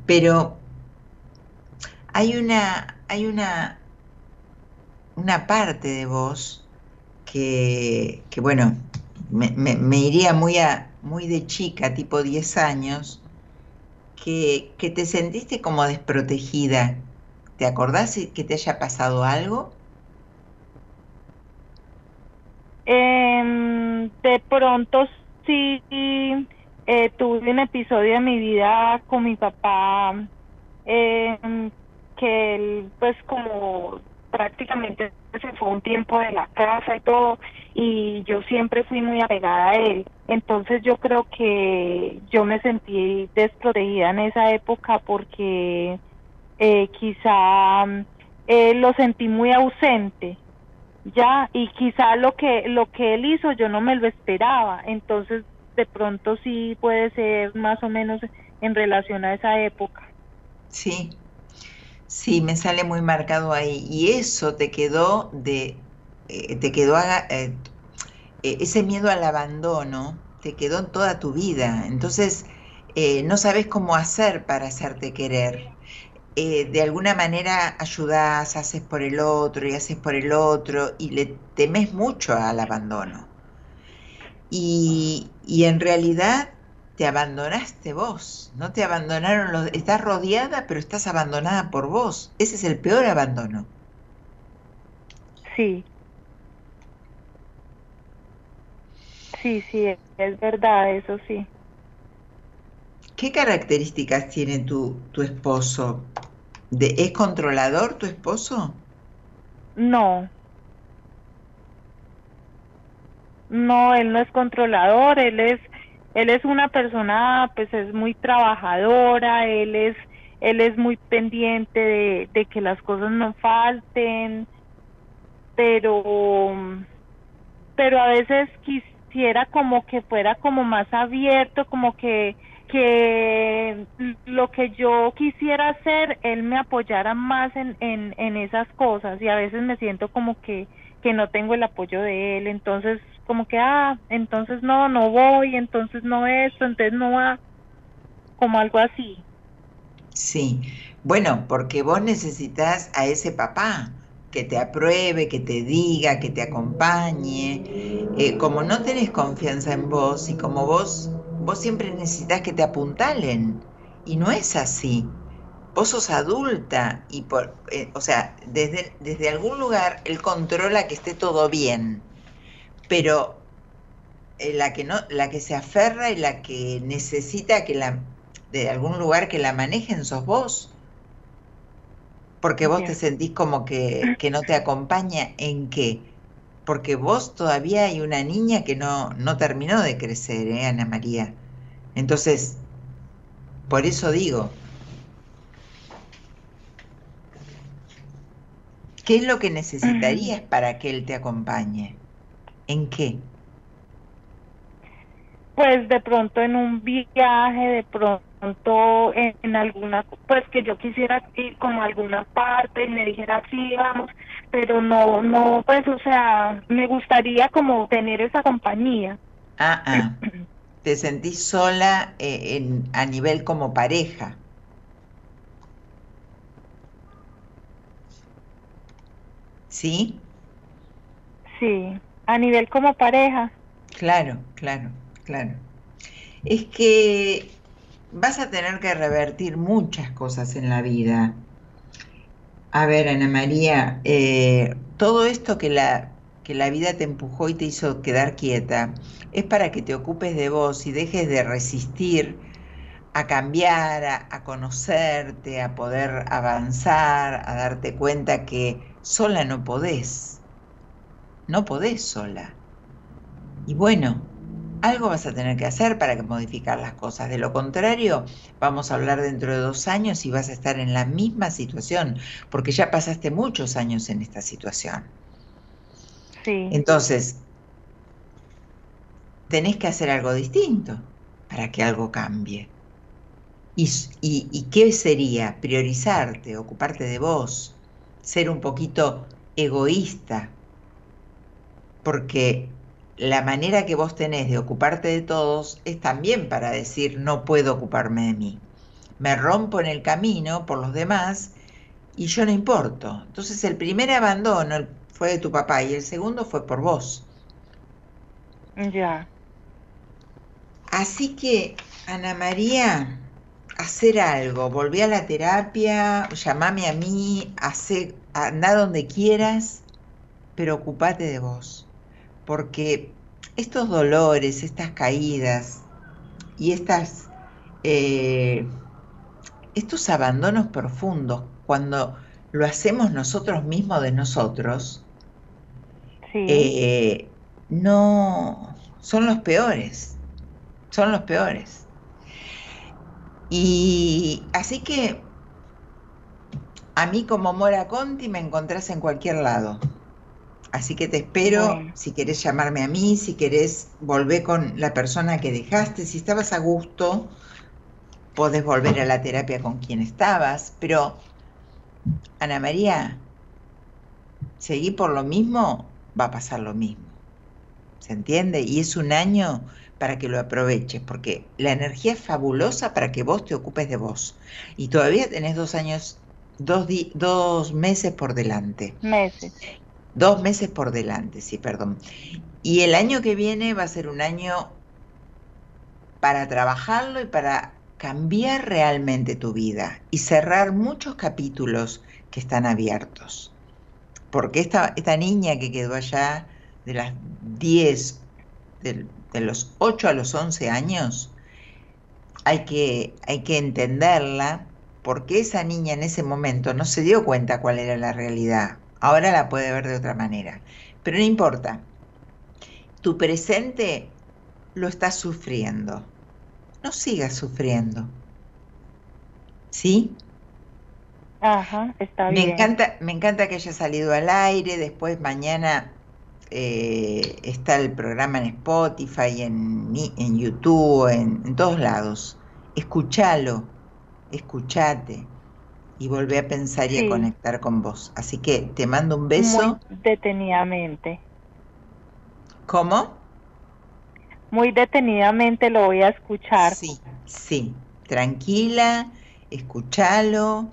Pero hay una, hay una, una parte de vos que, que bueno, me, me, me, iría muy, a, muy de chica, tipo 10 años, que, que te sentiste como desprotegida. ¿Te acordás que te haya pasado algo? Eh, de pronto sí eh, tuve un episodio en mi vida con mi papá eh, que él pues como prácticamente se fue un tiempo de la casa y todo y yo siempre fui muy apegada a él. Entonces yo creo que yo me sentí desprotegida en esa época porque eh, quizá eh, lo sentí muy ausente ya y quizá lo que lo que él hizo yo no me lo esperaba. Entonces de pronto sí puede ser más o menos en relación a esa época. Sí sí me sale muy marcado ahí. Y eso te quedó de eh, te quedó eh, ese miedo al abandono te quedó en toda tu vida. Entonces eh, no sabes cómo hacer para hacerte querer. De alguna manera ayudas, haces por el otro y haces por el otro y le temes mucho al abandono. Y, y en realidad te abandonaste vos, no te abandonaron los... Estás rodeada pero estás abandonada por vos. Ese es el peor abandono. Sí. Sí, sí, es verdad, eso sí. ¿Qué características tiene tu, tu esposo? ¿De, ¿Es controlador tu esposo? No. No, él no es controlador, él es él es una persona pues es muy trabajadora, él es él es muy pendiente de, que las cosas no falten, pero pero a veces quisiera como que fuera como más abierto, como que que lo que yo quisiera hacer, él me apoyara más en, en esas cosas y a veces me siento como que, que no tengo el apoyo de él, entonces como que, ah, entonces no, no voy, entonces no esto, entonces no va, como algo así. Sí, bueno, porque vos necesitas a ese papá que te apruebe, que te diga, que te acompañe. Eh, como no tenés confianza en vos y como vos vos siempre necesitas que te apuntalen. Y no es así. Vos sos adulta y por, eh, o sea, desde, desde algún lugar él controla que esté todo bien. Pero eh, la que no, la que se aferra y la que necesita que la, de algún lugar que la manejen sos vos. Porque vos te sentís como que, que no te acompaña en qué porque vos todavía hay una niña que no, no terminó de crecer, ¿eh, Ana María? Entonces, por eso digo, ¿qué es lo que necesitarías para que él te acompañe? ¿En qué? Pues de pronto en un viaje, de pronto en, en alguna, pues que yo quisiera ir como a alguna parte y me dijera, sí, vamos, pero no, no, pues, o sea, me gustaría como tener esa compañía. Ah, ah. ¿Te sentís sola eh, en, a nivel como pareja? ¿Sí? Sí, a nivel como pareja. Claro, claro, claro. Es que vas a tener que revertir muchas cosas en la vida A ver, Ana María, eh, todo esto que la, que la vida te empujó y te hizo quedar quieta es para que te ocupes de vos y dejes de resistir a cambiar, a, a conocerte, a poder avanzar, a darte cuenta que sola no podés. No podés sola. Y bueno, algo vas a tener que hacer para que modificar las cosas. De lo contrario, vamos a hablar dentro de dos años y vas a estar en la misma situación, porque ya pasaste muchos años en esta situación. Sí. Entonces, tenés que hacer algo distinto para que algo cambie. ¿Y, y, y qué sería? Priorizarte, ocuparte de vos, ser un poquito egoísta, porque la manera que vos tenés de ocuparte de todos es también para decir no puedo ocuparme de mí. Me rompo en el camino por los demás y yo no importo. Entonces el primer abandono fue de tu papá y el segundo fue por vos. Ya. Así que, Ana María, hacer algo, volví a la terapia, llamame a mí, hace, anda donde quieras, pero ocupate de vos porque estos dolores, estas caídas y estas, eh, estos abandonos profundos, cuando lo hacemos nosotros mismos de nosotros, Sí. eh, no son los peores, son los peores. Y así que a mí como Mora Conti me encontrás en cualquier lado. Así que te espero, Bueno. si querés llamarme a mí, si querés volver con la persona que dejaste, si estabas a gusto, podés volver a la terapia con quien estabas, pero Ana María, seguí por lo mismo, va a pasar lo mismo. ¿Se entiende? Y es un año para que lo aproveches, porque la energía es fabulosa para que vos te ocupes de vos. Y todavía tenés dos años, dos, di- dos meses por delante. Meses. Dos meses por delante, sí, perdón. Y el año que viene va a ser un año para trabajarlo y para cambiar realmente tu vida y cerrar muchos capítulos que están abiertos. Porque esta, esta niña que quedó allá de las 10, del- de, los 8 a los 11 años, hay que, hay que entenderla porque esa niña en ese momento no se dio cuenta cuál era la realidad. Ahora la puede ver de otra manera. Pero no importa. Tu presente lo estás sufriendo. No sigas sufriendo. ¿Sí? Ajá, está Me bien. encanta, me encanta que haya salido al aire. Después mañana eh, está el programa en Spotify, en, en YouTube, en, en todos lados. Escúchalo, escúchate y volvé a pensar y a conectar con vos. Así que te mando un beso. Muy detenidamente. ¿Cómo? Muy detenidamente lo voy a escuchar. Sí, sí. Tranquila, escúchalo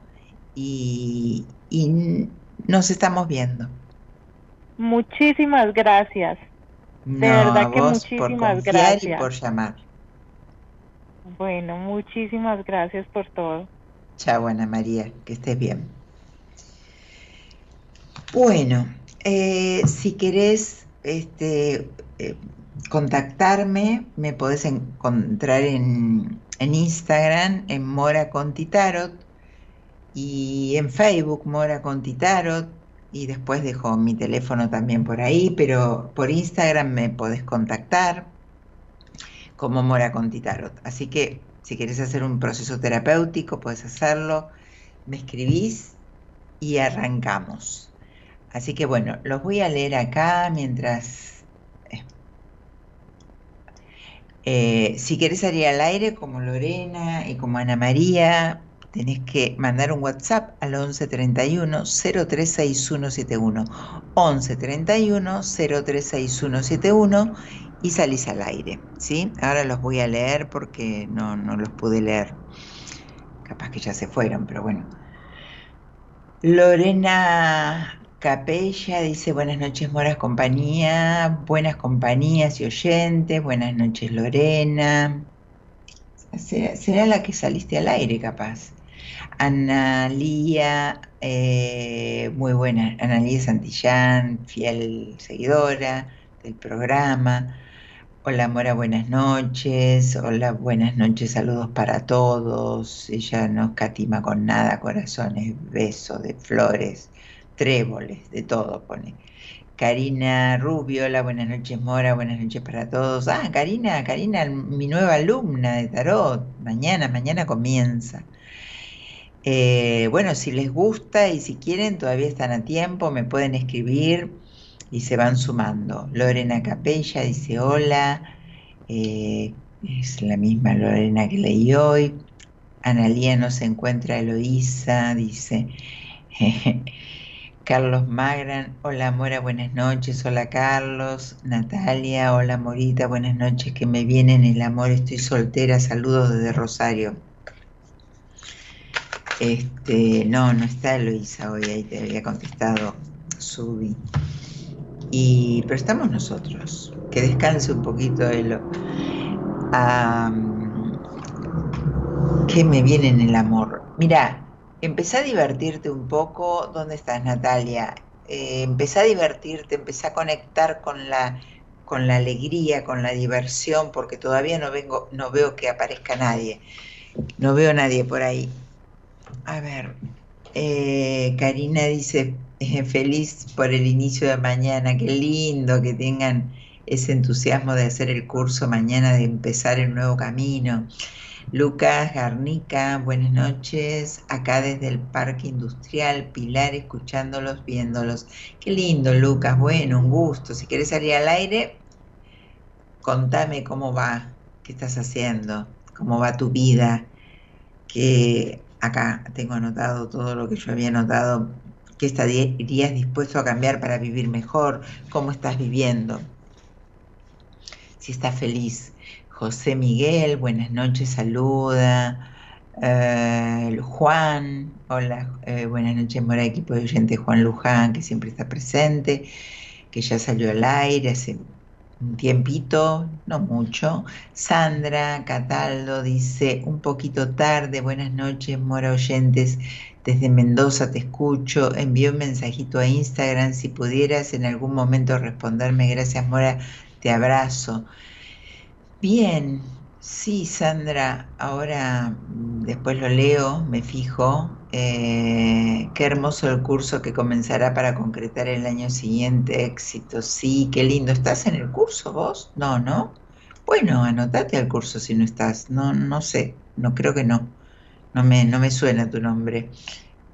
y, nos estamos viendo. Muchísimas gracias. No, verdad que vos por muchísimas confiar y gracias. por llamar. Bueno, muchísimas gracias por todo. Chao, Ana María, que estés bien. Bueno, eh, si querés este, eh, contactarme, me podés encontrar en, en Instagram, en Mora Conti Tarot, y en Facebook, Mora Conti Tarot, y después dejo mi teléfono también por ahí, pero por Instagram me podés contactar como Mora Conti Tarot. Así que si querés hacer un proceso terapéutico, puedes hacerlo, me escribís y arrancamos. Así que bueno, los voy a leer acá mientras... eh, si querés salir al aire como Lorena y como Ana María, tenés que mandar un WhatsApp al 11 31 036171. 11 31 036171 y salís al aire, ¿sí? Ahora los voy a leer porque no, no los pude leer. Capaz que ya se fueron, pero bueno. Lorena Capella dice buenas noches Moras Compañía, buenas compañías y oyentes, buenas noches Lorena. Será la que saliste al aire capaz. Analía, eh, muy buena, Analía Santillán, fiel seguidora del programa. Hola Mora, buenas noches. Hola, buenas noches, saludos para todos. Ella no catima con nada, corazones, besos de flores, tréboles, de todo pone. Karina Rubio, hola, buenas noches Mora, buenas noches para todos. Ah, Karina, Karina, mi nueva alumna de tarot, mañana, mañana comienza. Eh, bueno, si les gusta y si quieren, todavía están a tiempo, me pueden escribir y se van sumando. Lorena Capella dice hola, eh, es la misma Lorena que leí hoy. Analía no se encuentra Eloísa, dice. *laughs* Carlos Magran, hola Mora, buenas noches, hola Carlos, Natalia, hola Morita, buenas noches, que me viene en el amor, estoy soltera, saludos desde Rosario. Este, no, no está Eloisa hoy, ahí te había contestado Subi. Y, pero estamos nosotros, que descanse un poquito Elo. ¿Qué me viene en el amor? Mira, empecé a divertirte un poco. ¿Dónde estás, Natalia? Eh, empecé a divertirte, empecé a conectar con la, con la alegría, con la diversión, porque todavía no, vengo, no veo que aparezca nadie. No veo nadie por ahí. A ver, eh, Karina dice, eh, feliz por el inicio de mañana, qué lindo que tengan ese entusiasmo de hacer el curso mañana, de empezar el nuevo camino. Lucas Garnica, buenas noches. Acá desde el Parque Industrial Pilar, escuchándolos, viéndolos. Qué lindo, Lucas. Bueno, un gusto. Si quieres salir al aire, contame cómo va, qué estás haciendo, cómo va tu vida. Que acá tengo anotado todo lo que yo había anotado. ¿Qué estarías dispuesto a cambiar para vivir mejor? ¿Cómo estás viviendo? Si estás feliz José Miguel, buenas noches, saluda. Eh, Juan, hola, eh, buenas noches, Mora, equipo de oyente Juan Luján, que siempre está presente, que ya salió al aire hace un tiempito, no mucho. Sandra Cataldo dice, un poquito tarde, buenas noches, Mora Oyentes, desde Mendoza te escucho, envío un mensajito a Instagram, si pudieras en algún momento responderme, gracias Mora, te abrazo. Bien, sí, Sandra, ahora mm, después lo leo, me fijo. Eh, qué hermoso el curso que comenzará para concretar el año siguiente. Éxito, sí, qué lindo. ¿Estás en el curso vos? No, ¿no? Bueno, anotate al curso si no estás. No, no sé, no creo que no. No me, no me suena tu nombre.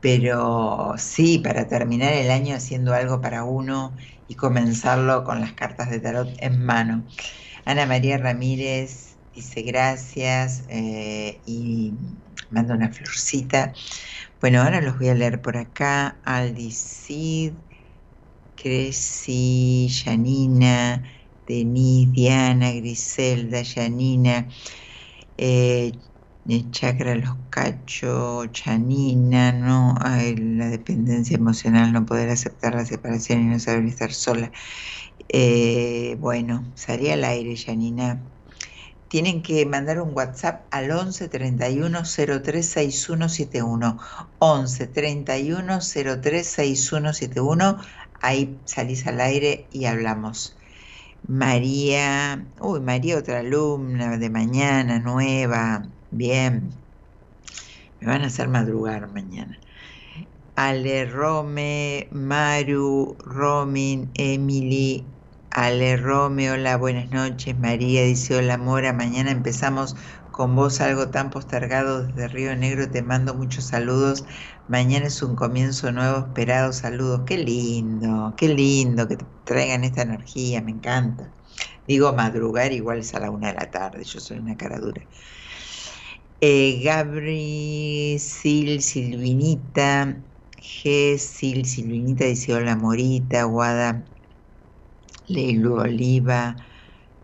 Pero sí, para terminar el año haciendo algo para uno y comenzarlo con las cartas de tarot en mano. Ana María Ramírez dice gracias eh, y manda una florcita. Bueno, ahora los voy a leer por acá. Aldi Cid, Creci, Janina, Denis, Diana, Griselda, Janina, eh, Chakra Los Cachos, Chanina, ¿no? la dependencia emocional, no poder aceptar la separación y no saber estar sola. Eh, bueno, salía al aire, Janina. Tienen que mandar un WhatsApp al 11 31 03 6171. 11 31 03 6171. Ahí salís al aire y hablamos. María, uy, María, otra alumna de mañana, nueva. Bien. Me van a hacer madrugar mañana. Ale Rome, Maru, Romin, Emily, Ale Romeo, hola, buenas noches. María dice, hola Mora, mañana empezamos con vos algo tan postergado desde Río Negro. Te mando muchos saludos. Mañana es un comienzo nuevo, esperado. Saludos. Qué lindo, qué lindo que te traigan esta energía, me encanta. Digo madrugar igual es a la una de la tarde, yo soy una cara dura. Eh, Gabri, Sil, Silvinita, G, Sil, Silvinita dice hola Morita, Guada, Leilu Oliva,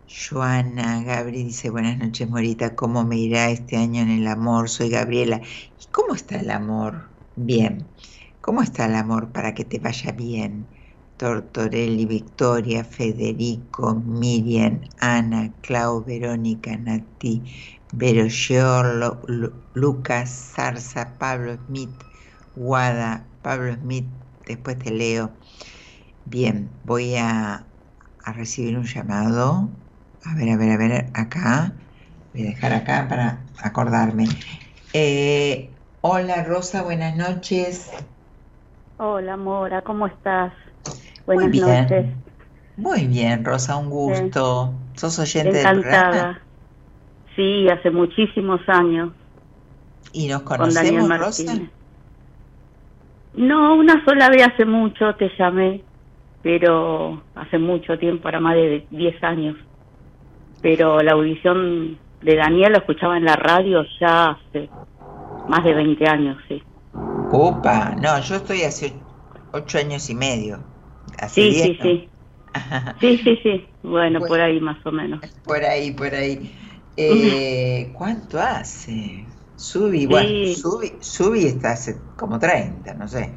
Joana, Gabri dice buenas noches Morita, ¿cómo me irá este año en el amor? Soy Gabriela. ¿Y cómo está el amor? Bien. ¿Cómo está el amor para que te vaya bien? Tortorelli, Victoria, Federico, Miriam, Ana, Clau, Verónica, Nati, Vero Lucas, Zarza, Pablo Smith, Guada, Pablo Smith, después te leo. Bien, voy a, a recibir un llamado. A ver, a ver, a ver, acá. Voy a dejar acá para acordarme. Eh, hola Rosa, buenas noches. Hola Mora, ¿cómo estás? Buenas Muy bien. noches. Muy bien, Rosa, un gusto. ¿Sos oyente del Encantada. programa? Sí, hace muchísimos años ¿Y nos con conocemos, Rosa? Martínez. No, una sola vez hace mucho te llamé, pero hace mucho tiempo, ahora más de 10 años. Pero la audición de Daniel lo escuchaba en la radio ya hace más de 20 años, sí. Opa, no, yo estoy hace ocho años y medio. Hace Sí, diez, sí, ¿no? sí. *laughs* Sí, sí, sí. Bueno, Bueno. por ahí más o menos. Por ahí, por ahí. *laughs* Eh, ¿Cuánto hace? Subi, bueno, Sí. Subi, Subi está hace como 30, no sé.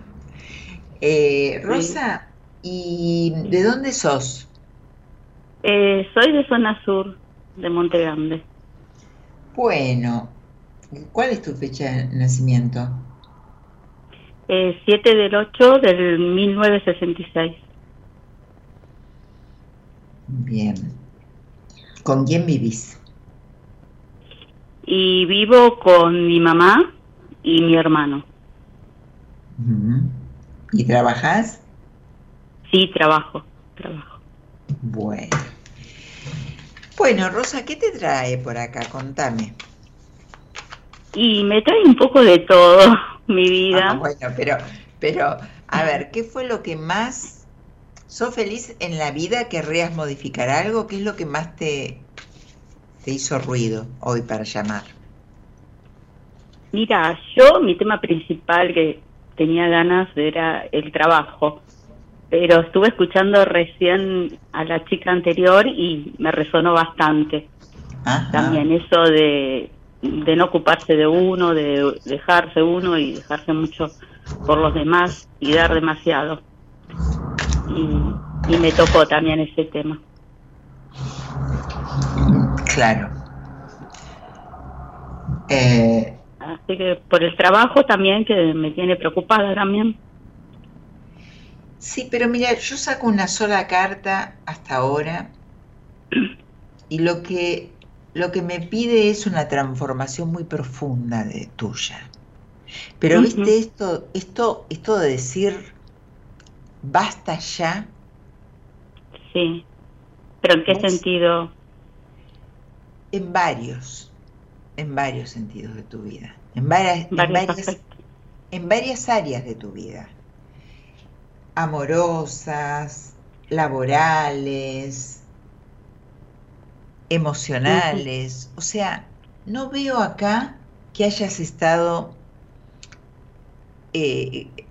Eh, Rosa, ¿y de dónde sos? Eh, soy de zona sur, de Monte Grande. Bueno, ¿cuál es tu fecha de nacimiento? Eh, 7 del 8 del 1966. Bien. ¿Con quién vivís? Y vivo con mi mamá y mi hermano. ¿Y trabajás? Sí, trabajo, trabajo. Bueno. Bueno, Rosa, ¿qué te trae por acá? Contame. Y me trae un poco de todo *laughs* mi vida. Ah, bueno, pero, pero, a ver, ¿qué fue lo que más... ¿Sos feliz en la vida? ¿Querrías modificar algo? ¿Qué es lo que más te, te hizo ruido hoy para llamar? Mira, yo mi tema principal que tenía ganas era el trabajo, pero estuve escuchando recién a la chica anterior y me resonó bastante. Ajá. También eso de, de no ocuparse de uno, de dejarse uno y dejarse mucho por los demás y dar demasiado. Y, y me tocó también ese tema. Claro. Eh, Así que por el trabajo también, que me tiene preocupada también. Sí, pero mira, yo saco una sola carta hasta ahora y lo que, lo que me pide es una transformación muy profunda de tuya. Pero viste esto, esto, esto de decir basta ya, Sí. ¿Pero en qué sentido? en varios, en varios sentidos de tu vida, en varias, en varias, en varias áreas de tu vida, amorosas, laborales, emocionales, o sea, no veo acá que hayas estado, eh,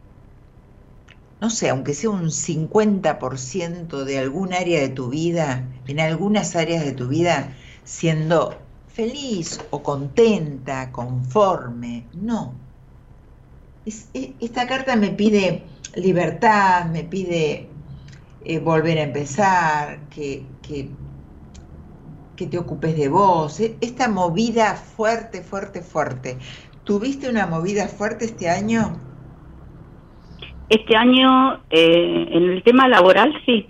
no sé, aunque sea un 50% de algún área de tu vida, en algunas áreas de tu vida, siendo feliz o contenta, conforme. No. Es- e- esta carta me pide libertad, me pide eh, volver a empezar, que, que, que te ocupes de vos. E- Esta movida fuerte, fuerte, fuerte. ¿Tuviste una movida fuerte este año? Este año, eh, en el tema laboral, sí.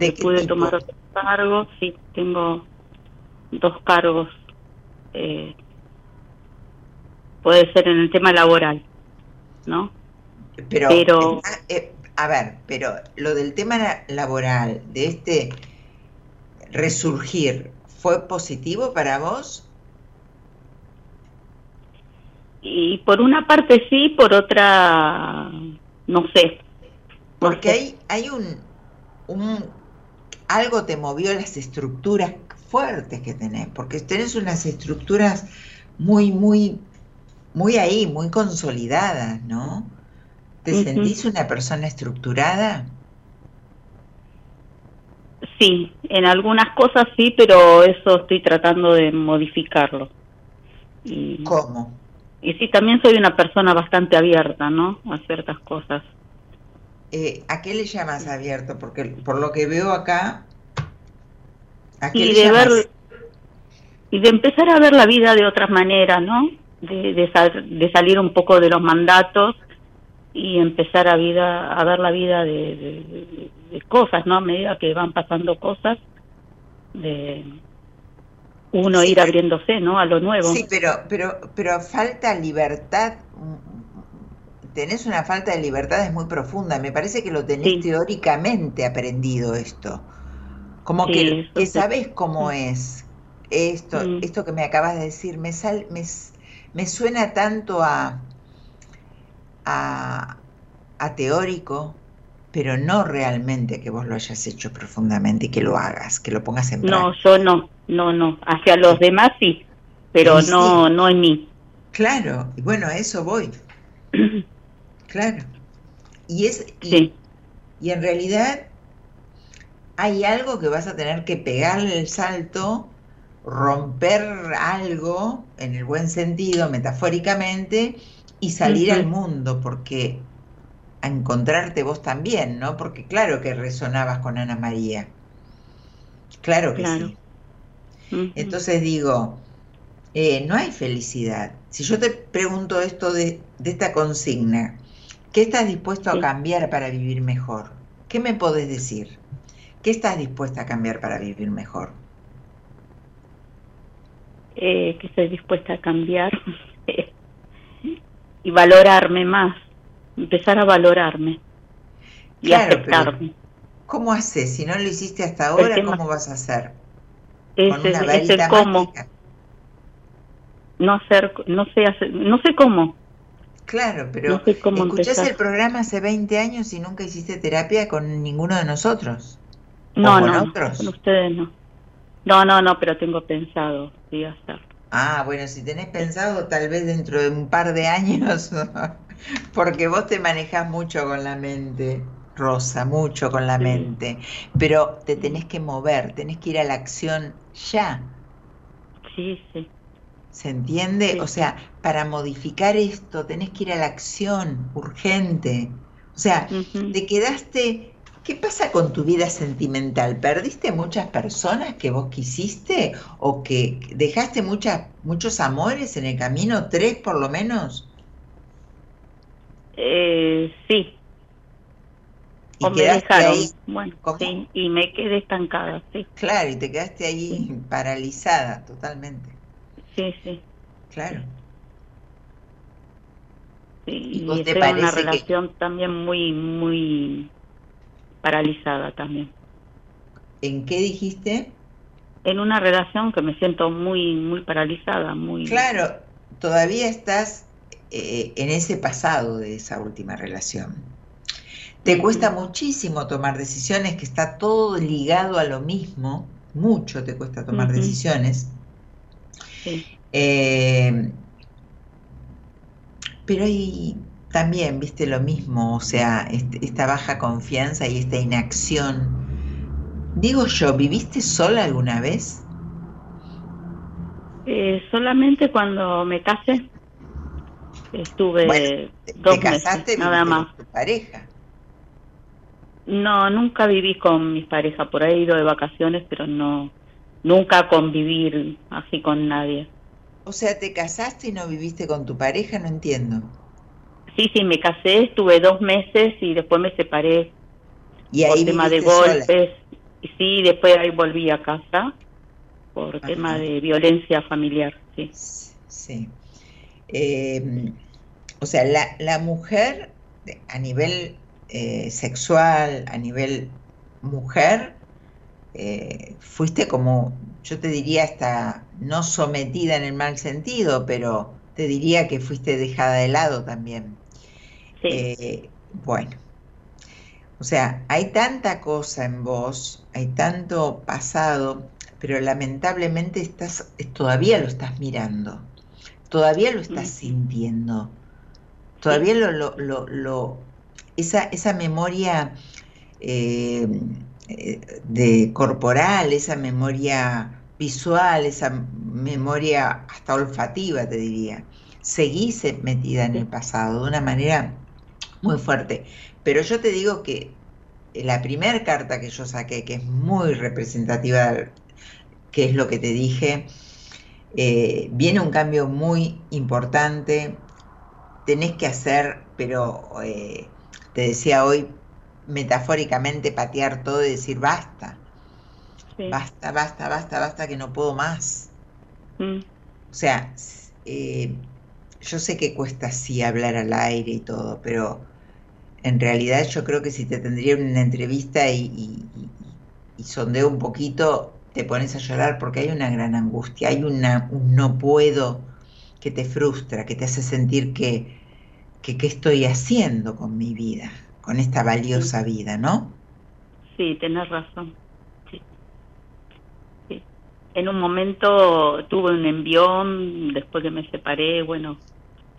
¿De Porque pude tipo? tomar otros cargos, sí. Tengo dos cargos. Eh, puede ser en el tema laboral, ¿no? Pero, Pero- eh, a ver, pero lo del tema la- laboral, de este resurgir, ¿fue positivo para vos? Y por una parte sí, por otra, no sé. Porque hay, hay un, un, algo te movió las estructuras fuertes que tenés, porque tenés unas estructuras muy, muy, muy ahí, muy consolidadas, ¿no? ¿Te sentís una persona estructurada? Sí, en algunas cosas sí, pero eso estoy tratando de modificarlo. Y, ¿Cómo? y sí, también soy una persona bastante abierta, ¿no? A ciertas cosas. eh, ¿a qué le llamas abierto? Porque por lo que veo acá, ¿a qué y de ver y de empezar a ver la vida de otras maneras, ¿no? De, de, salir un poco de los mandatos y empezar a vida a ver la vida de, cosas, ¿no? A medida que van pasando cosas, de uno ir abriéndose, ¿no? A lo nuevo. Sí, pero pero pero falta libertad tenés una falta de libertades muy profunda. Me parece que lo tenés teóricamente aprendido esto. Como que, que sabes cómo mm. es. Esto, mm. esto que me acabas de decir, me, sal, me, me suena tanto a, a, a, teórico, pero no realmente que vos lo hayas hecho profundamente y que lo hagas, que lo pongas en práctica. No, yo no, no, no. Hacia los demás sí, pero no, no en mí. Claro, y bueno, a eso voy. *clears throat* Claro. Y es y, y en realidad hay algo que vas a tener que pegarle el salto, romper algo en el buen sentido, metafóricamente, y salir al mundo, porque a encontrarte vos también, ¿no? Porque claro que resonabas con Ana María. Claro que sí. Entonces digo, eh, no hay felicidad. Si yo te pregunto esto de, de esta consigna, ¿Qué estás dispuesto a cambiar para vivir mejor? ¿Qué me podés decir? ¿Qué estás dispuesta a cambiar para vivir mejor? Eh, que estoy dispuesta a cambiar y valorarme más, empezar a valorarme y aceptarme. ¿Cómo haces? Si no lo hiciste hasta ahora, ¿cómo vas a hacer? Es, ¿Con una es el cómo. No hacer, no sé hacer, no sé cómo. Claro, pero no el programa hace 20 años y nunca hiciste terapia con ninguno de nosotros. No, no, con ustedes no. No, no, no, pero tengo pensado sí hacer. Ah, bueno, si tenés pensado, tal vez dentro de un par de años, *laughs* porque vos te manejas mucho con la mente, Rosa, mucho con la mente, pero te tenés que mover, tenés que ir a la acción ya. Sí, sí. ¿Se entiende? O sea, para modificar esto tenés que ir a la acción urgente. O sea, te quedaste... ¿Qué pasa con tu vida sentimental? ¿Perdiste muchas personas que vos quisiste o que dejaste muchas, muchos amores en el camino? ¿Tres por lo menos? Eh, sí. ¿Y me dejaron. Bueno, sí, y me quedé estancada, sí. Claro, y te quedaste ahí paralizada totalmente. Sí, sí. Claro. Sí, y, en una relación también muy, muy paralizada también. ¿En qué dijiste? En una relación que me siento muy, muy paralizada, muy... Claro, todavía estás eh, en ese pasado de esa última relación. Te cuesta muchísimo tomar decisiones, que está todo ligado a lo mismo, mucho te cuesta tomar decisiones. Eh, pero hay también, viste, lo mismo, o sea, este, esta baja confianza y esta inacción. Digo yo, ¿viviste sola alguna vez? Eh, solamente cuando me casé. Estuve dos te casaste, nada más. Con tu pareja? No, nunca viví con mis parejas. Por ahí he ido de vacaciones, pero no, nunca convivir así con nadie. O sea, ¿te casaste y no viviste con tu pareja? No entiendo. Sí, sí, me casé, estuve dos meses y después me separé ¿Y ahí por tema de golpes. Y sí, después ahí volví a casa por tema de violencia familiar, sí. Sí. Eh, o sea, la, la mujer a nivel eh, sexual, a nivel mujer, eh, fuiste como, yo te diría hasta no sometida en el mal sentido, pero te diría que fuiste dejada de lado también. Eh, bueno, o sea, hay tanta cosa en vos, hay tanto pasado, pero lamentablemente estás, todavía lo estás mirando, todavía lo estás sintiendo, todavía lo, lo, lo, esa, esa memoria eh, de corporal, esa memoria visual, esa memoria hasta olfativa, te diría. Seguís metida en el pasado de una manera muy fuerte. Pero yo te digo que la primera carta que yo saqué, que es muy representativa, que es lo que te dije, eh, viene un cambio muy importante, tenés que hacer, pero eh, te decía hoy, metafóricamente patear todo y decir basta, basta, basta, basta, basta, que no puedo más. Mm. O sea, eh, yo sé que cuesta así hablar al aire y todo, pero en realidad yo creo que si te tendría una entrevista y, y sondeo un poquito, te pones a llorar porque hay una gran angustia, hay una, un no puedo que te frustra, que te hace sentir que, que qué estoy haciendo con mi vida, con esta valiosa vida, ¿no? Sí, tenés razón. Sí. En un momento tuve un envión, después que me separé, bueno,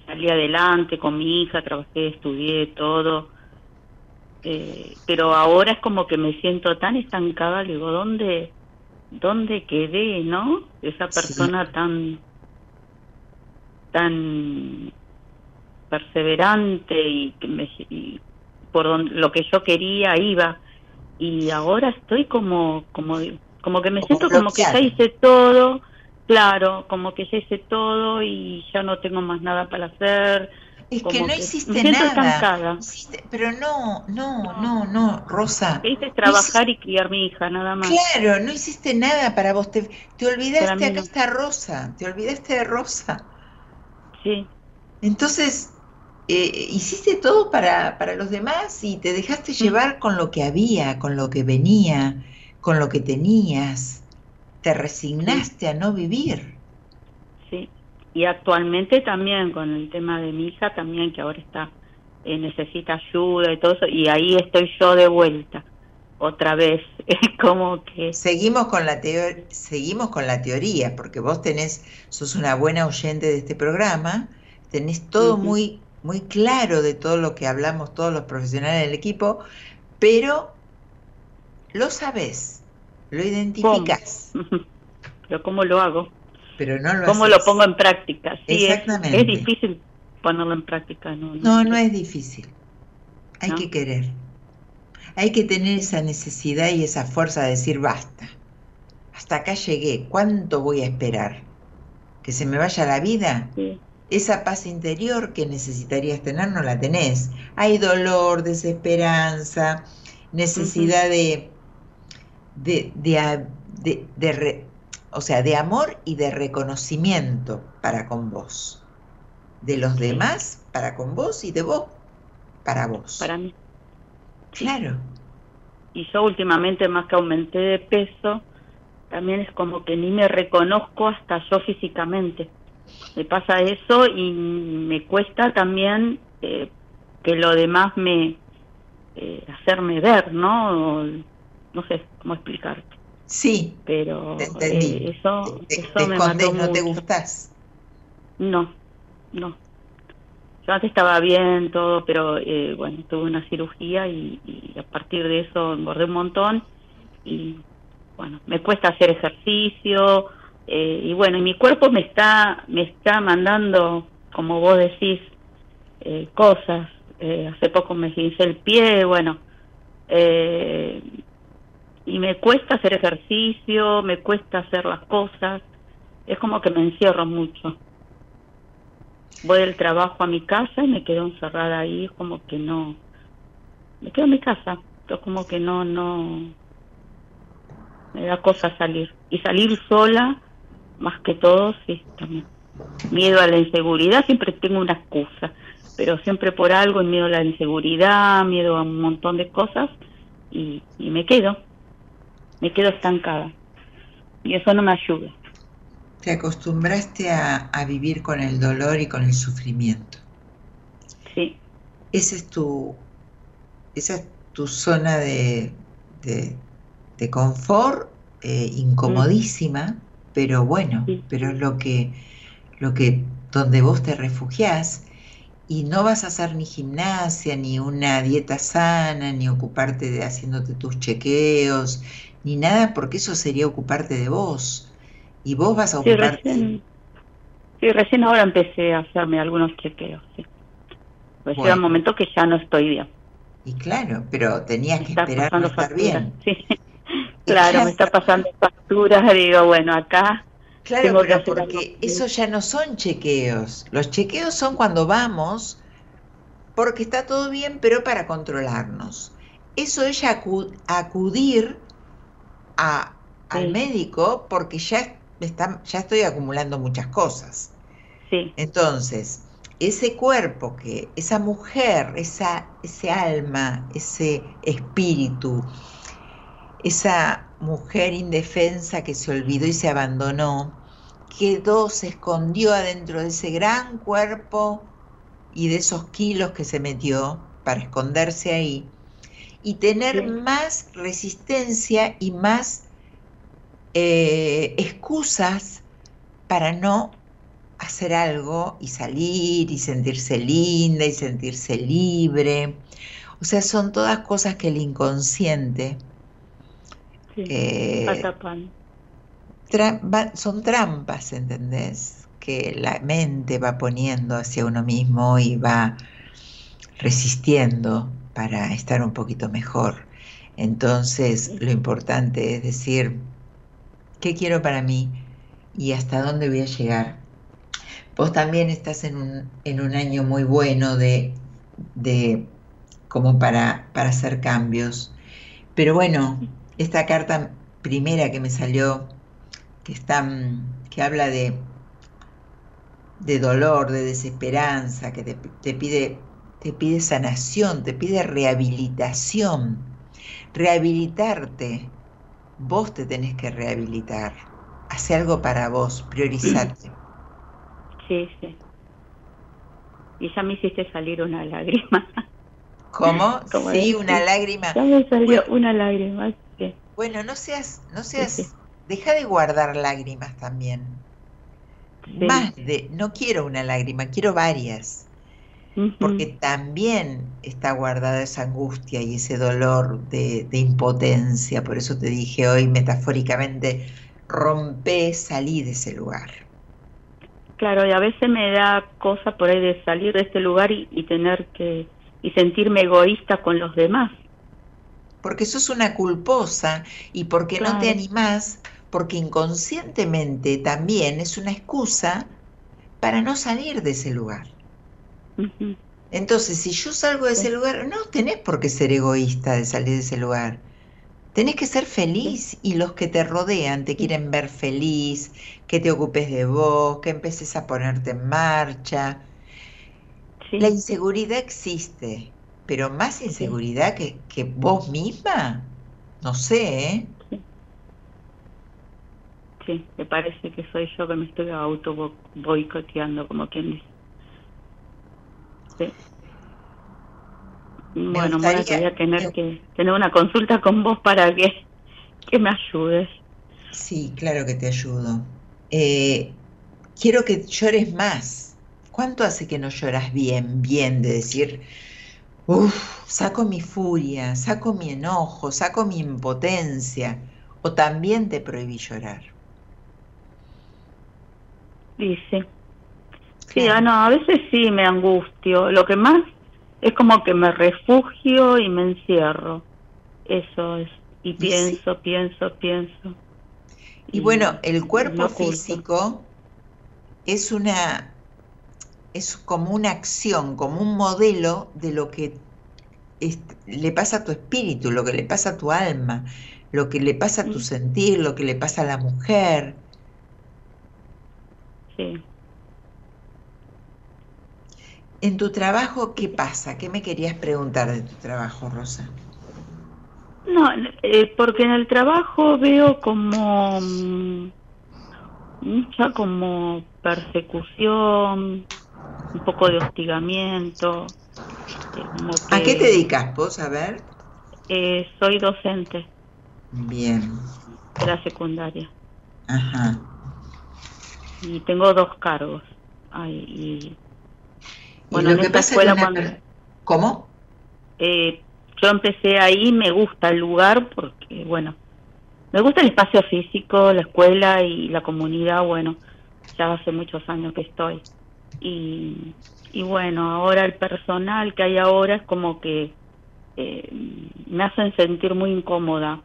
salí adelante con mi hija, trabajé, estudié todo. Eh, pero ahora es como que me siento tan estancada, digo, ¿dónde, dónde quedé, no? Esa persona tan tan perseverante y, que me, por donde, lo que yo quería iba y ahora estoy como como como que me siento como que ya hice todo claro como que ya hice todo y ya no tengo más nada para hacer es que no hiciste nada. pero no, no, no, no, Rosa. Hice trabajar y criar mi hija, nada más. Claro, no hiciste nada para vos. Te, te olvidaste, acá está Rosa. Te olvidaste de Rosa. Sí. Entonces, eh, hiciste todo para, para los demás y te dejaste llevar con lo que había, con lo que venía, con lo que tenías. Te resignaste a no vivir. Sí y actualmente también con el tema de mi hija también que ahora está eh, necesita ayuda y todo eso y ahí estoy yo de vuelta otra vez. *laughs* Es como que seguimos con la seguimos con la teoría porque vos tenés sos una buena oyente de este programa tenés todo muy muy claro de todo lo que hablamos todos los profesionales del equipo pero lo sabés lo identificás *laughs* pero cómo lo hago pero no lo ¿Cómo lo pongo en práctica? Sí, Exactamente. Es, difícil ponerlo en práctica. No, no, no, es difícil. Hay que querer. Hay que tener esa necesidad y esa fuerza de decir basta. Hasta acá llegué. ¿Cuánto voy a esperar? ¿Que se me vaya la vida? Esa paz interior que necesitarías tener no la tenés. Hay dolor, desesperanza, necesidad de, de, de, de, de, o sea, de amor y de reconocimiento para con vos. De los demás para con vos y de vos para vos. Para mí. Claro. Y yo últimamente, más que aumenté de peso, también es como que ni me reconozco hasta yo físicamente. Me pasa eso y me cuesta también eh, que lo demás me eh, hacerme ver, ¿no? No sé cómo explicarte. Sí, pero eh, eso, te, eso me no te gustas. No, no. Yo antes estaba bien todo, pero eh, bueno, tuve una cirugía y, a partir de eso engordé un montón y bueno, me cuesta hacer ejercicio eh, y bueno, y mi cuerpo me está me está mandando, como vos decís, cosas. hace poco me hice el pie, bueno, eh, y me cuesta hacer ejercicio, me cuesta hacer las cosas, es como que me encierro mucho. Voy del trabajo a mi casa y me quedo encerrada ahí, es como que no, me quedo en mi casa, es como que no, no, me da cosa salir. Y salir sola, más que todo, sí, también. Miedo a la inseguridad, siempre tengo una excusa, pero siempre por algo, miedo a la inseguridad, miedo a un montón de cosas, y me quedo me quedo estancada y eso no me ayuda. Te acostumbraste a, vivir con el dolor y con el sufrimiento. Sí. Ese es tu, esa es tu zona de, de, confort, eh, incomodísima, pero bueno, pero es lo que, lo que, donde vos te refugiás y no vas a hacer ni gimnasia, ni una dieta sana, ni ocuparte de haciéndote tus chequeos, ni nada, porque eso sería ocuparte de vos. Y vos vas a ocuparte. Sí, recién, ahora empecé a hacerme algunos chequeos. Sí. Pues llega un momento que ya no estoy bien. Y claro, pero tenías que esperar no estar bien. *laughs* Claro, me está pasando facturas, *laughs* digo, bueno, acá Claro, pero porque eso ya no son chequeos. Los chequeos son cuando vamos porque está todo bien, pero para controlarnos. Eso es acudir a, al médico porque ya, está, ya estoy acumulando muchas cosas. Sí. Entonces, ese cuerpo que, esa mujer, esa, ese alma, ese espíritu, esa mujer indefensa que se olvidó y se abandonó, quedó, se escondió adentro de ese gran cuerpo y de esos kilos que se metió para esconderse ahí y tener más resistencia y más eh, excusas para no hacer algo y salir y sentirse linda y sentirse libre. O sea, son todas cosas que el inconsciente eh, son trampas, ¿entendés? Que la mente va poniendo hacia uno mismo y va resistiendo para estar un poquito mejor. Entonces, lo importante es decir, ¿qué quiero para mí y hasta dónde voy a llegar? Vos también estás en un, en un año muy bueno de, de como para, para hacer cambios. Pero bueno, esta carta primera que me salió, que, está, que habla de, de dolor, de desesperanza, que te, pide, te pide sanación, te pide rehabilitación, rehabilitarte. Vos te tenés que rehabilitar. Hace algo para vos, priorizate. *clears throat* Sí, sí. Y ya me hiciste salir una lágrima. *laughs* ¿Cómo? sí, una lágrima. Ya me salió una lágrima. Bueno, no seas, no seas, deja de guardar lágrimas también. Más de, no quiero una lágrima, quiero varias. Porque también está guardada esa angustia y ese dolor de, impotencia. Por eso te dije hoy metafóricamente, rompe, salí de ese lugar. Claro, y a veces me da cosa por ahí de salir de este lugar y, y tener que, y sentirme egoísta con los demás porque sos una culposa y porque no te animás, porque inconscientemente también es una excusa para no salir de ese lugar. Entonces, si yo salgo de ese lugar, no tenés por qué ser egoísta de salir de ese lugar. Tenés que ser feliz y los que te rodean te quieren ver feliz, que te ocupes de vos, que empeces a ponerte en marcha. La inseguridad existe, pero más inseguridad que, que vos misma, no sé, ¿eh? Sí. me parece que soy yo que me estoy auto boicoteando, como quien dice. Sí. bueno, voy a tener que tener una consulta con vos para que, que me ayudes. Sí, claro que te ayudo. Eh, quiero que llores más. ¿Cuánto hace que no lloras bien, bien, de decir, Uf, saco mi furia, saco mi enojo, saco mi impotencia, o también te prohibí llorar. Dice. Sí, ah, no, a veces sí me angustio. Lo que más es como que me refugio y me encierro. Eso es. Y pienso, pienso, pienso. Y, bueno, el cuerpo físico es una es como una acción, como un modelo de lo que le pasa a tu espíritu, lo que le pasa a tu alma, lo que le pasa a tu sentir, lo que le pasa a la mujer. Sí. En tu trabajo, ¿qué pasa? ¿Qué me querías preguntar de tu trabajo, Rosa? No, eh, porque en el trabajo veo como mm, mucha como persecución, un poco de hostigamiento. ¿A qué te dedicas vos, a ver? Eh, soy docente. Bien. De la secundaria. Ajá. Y tengo dos cargos. y, bueno, lo que pasa ¿Cómo? Eh, yo empecé ahí, me gusta el lugar porque, bueno, me gusta el espacio físico, la escuela y la comunidad, bueno, ya hace muchos años que estoy. Y, y bueno, ahora el personal que hay ahora es como que eh, me hacen sentir muy incómoda.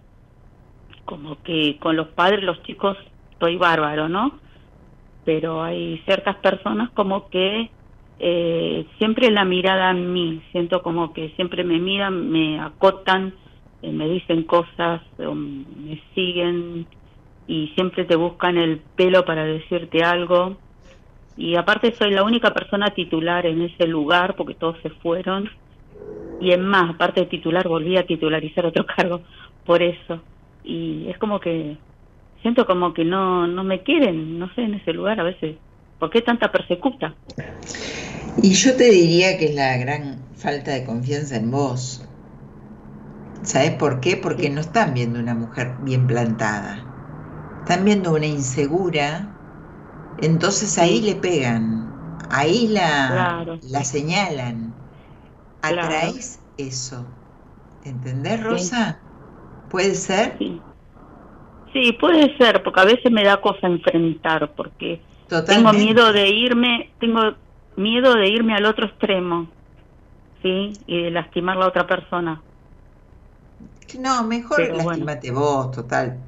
Como que con los padres, los chicos, estoy bárbaro, ¿no? Pero hay ciertas personas como que eh, siempre la mirada en mí, siento como que siempre me miran, me acotan, eh, me dicen cosas, me siguen y siempre te buscan el pelo para decirte algo. Y aparte soy la única persona titular en ese lugar porque todos se fueron. Y en más, aparte de titular, volví a titularizar otro *laughs* cargo por eso. Y es como que siento como que no, no me quieren, no sé, en ese lugar a veces. ¿Por qué tanta persecuta? Y yo te diría que es la gran falta de confianza en vos. ¿Sabes por qué? Porque no están viendo una mujer bien plantada. Están viendo una insegura. Entonces ahí le pegan. Ahí la, la señalan. Atraes eso. ¿Entendés, Rosa? ¿Puede ser? Sí. sí. puede ser, porque a veces me da cosa enfrentar, porque tengo miedo de irme, tengo miedo de irme al otro extremo, ¿sí? Y de lastimar a la otra persona. No, mejor lastimate vos, total.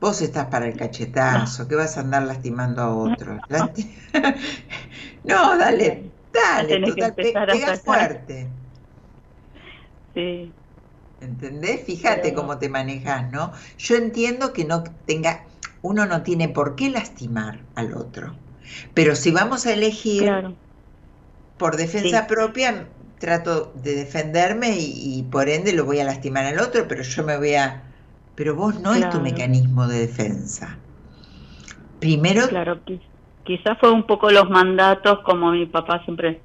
Vos estás para el cachetazo, que vas a andar lastimando a otros. *laughs* *laughs* no, dale, dale, total, pega fuerte. Sí. ¿Entendés? Fíjate cómo te manejas, ¿no? Yo entiendo que no tenga, uno no tiene por qué lastimar al otro. Pero si vamos a elegir, por defensa propia trato de defenderme y, por ende lo voy a lastimar al otro, pero yo me voy a... Pero vos no es tu mecanismo de defensa. Primero... Claro, quizás fue un poco los mandatos, como mi papá siempre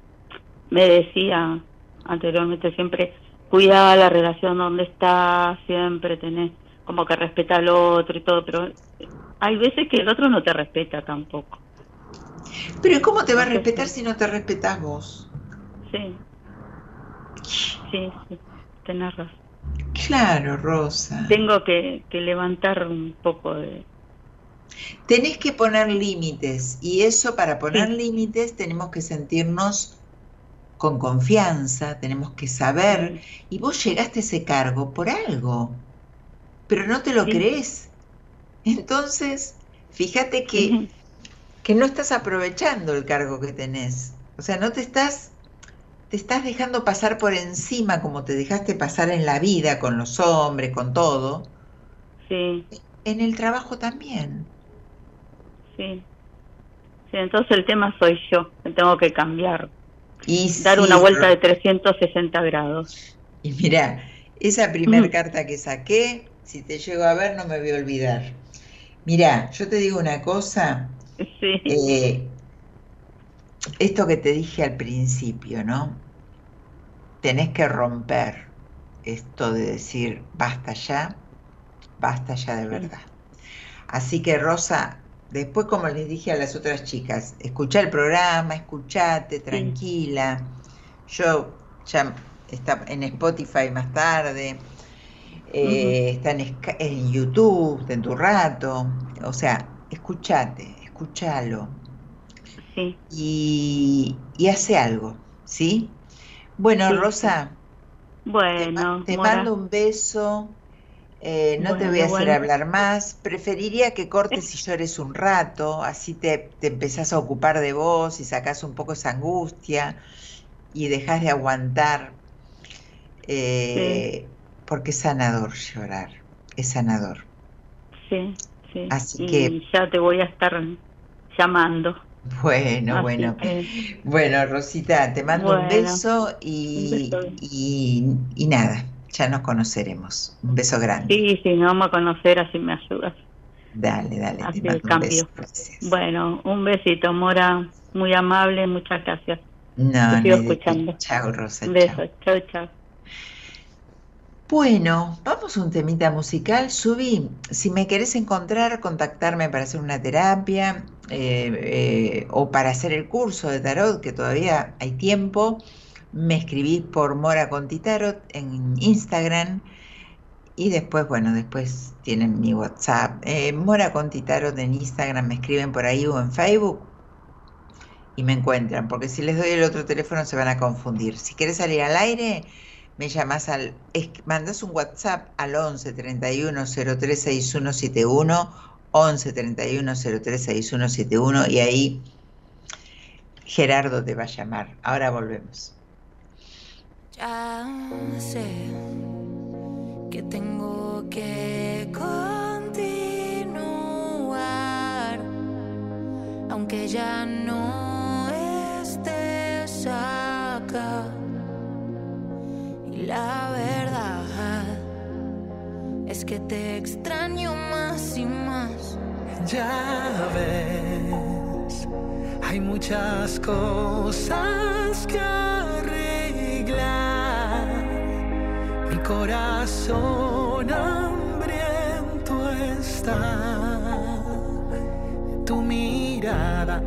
me decía anteriormente, siempre cuida la relación donde está, siempre tenés como que respeta al otro y todo, pero hay veces que el otro no te respeta tampoco. Pero ¿cómo te va a respetar si no te respetas vos? Sí. Sí, sí, tenés razón. Claro, Rosa. Tengo que, levantar un poco de... Tenés que poner límites y eso para poner límites tenemos que sentirnos con confianza, tenemos que saber y vos llegaste a ese cargo por algo, pero no te lo crees. Entonces, fíjate que que no estás aprovechando el cargo que tenés. O sea, no te estás, te estás dejando pasar por encima como te dejaste pasar en la vida con los hombres, con todo. Sí. En el trabajo también. Sí. Sí, entonces el tema soy yo, que tengo que cambiar. Y dar una vuelta de 360 grados. Y mira, esa primera carta que saqué, si te llego a ver no me voy a olvidar. Mira, yo te digo una cosa, eh, esto que te dije al principio, ¿no? Tenés que romper esto de decir basta ya, basta ya de verdad. Así que Rosa, después como les dije a las otras chicas, escucha el programa, escuchate, tranquila. Yo ya está en Spotify más tarde, eh, está en, en, YouTube en tu rato, o sea, escuchate, escúchalo. Sí. Y, hace algo, ¿sí? Bueno, Rosa. Bueno. Te, mando un beso. Eh, no te voy a hacer hablar más. Preferiría que cortes y *laughs* llores un rato, así te, te empezás a ocupar de vos y sacás un poco esa angustia y dejas de aguantar. Eh, porque es sanador llorar, es sanador. Sí, sí. Así que. Ya te voy a estar llamando. Bueno, bueno. Bueno, Rosita, te mando un beso y, y, nada, ya nos conoceremos. Un beso grande. Sí, sí, nos vamos a conocer, así me ayudas. Dale, dale. Así te cambio. Bueno, un besito, Mora. Muy amable, muchas gracias. No, te sigo escuchando. Chao, Rosa. Un beso, chao, chao. Bueno, vamos a un temita musical. Subí, si me querés encontrar, contactarme para hacer una terapia eh, eh, o para hacer el curso de tarot, que todavía hay tiempo, me escribís por Mora Conti Tarot en Instagram y después, bueno, después tienen mi WhatsApp. Eh, Mora Conti Tarot en Instagram, me escriben por ahí o en Facebook y me encuentran, porque si les doy el otro teléfono se van a confundir. Si quieres salir al aire, me llamas al, mandas un WhatsApp al 11 31 03 6171, 11 31 03 6171 y ahí Gerardo te va a llamar. Ahora volvemos. Ya sé que tengo que continuar, aunque ya no estés acá. La verdad es que te extraño más y más. Ya ves, hay muchas cosas que mi corazón hambriento está. Tu mirada,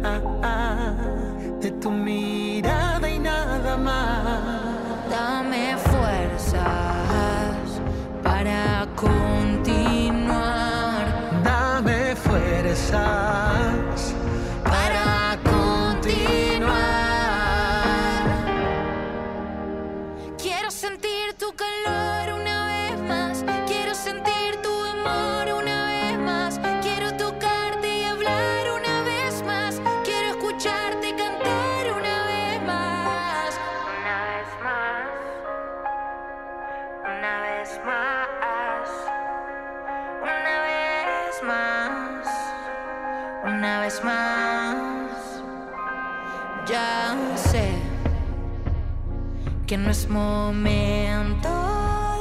momento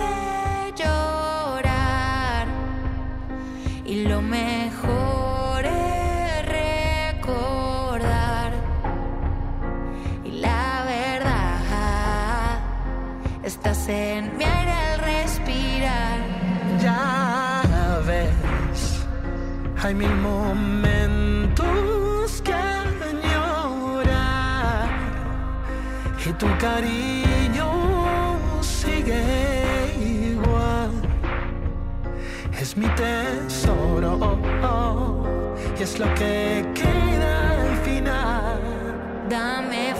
de llorar y lo mejor es recordar. Y la verdad, estás en mi aire al respirar. Ya ves, hay mil momentos tu cariño Mi tesoro y es lo que queda al final. Dame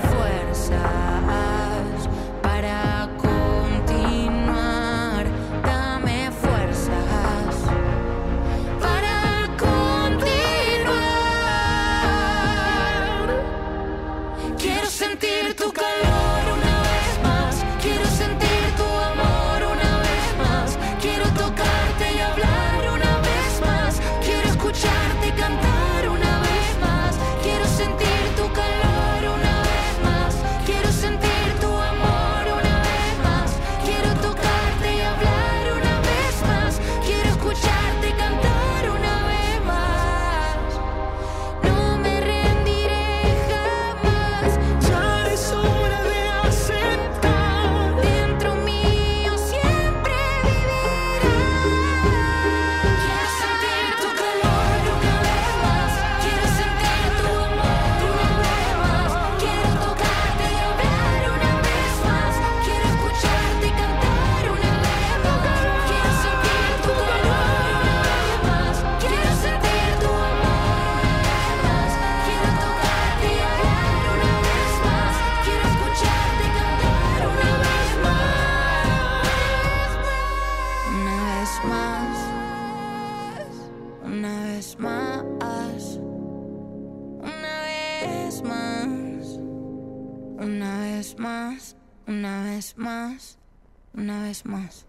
más.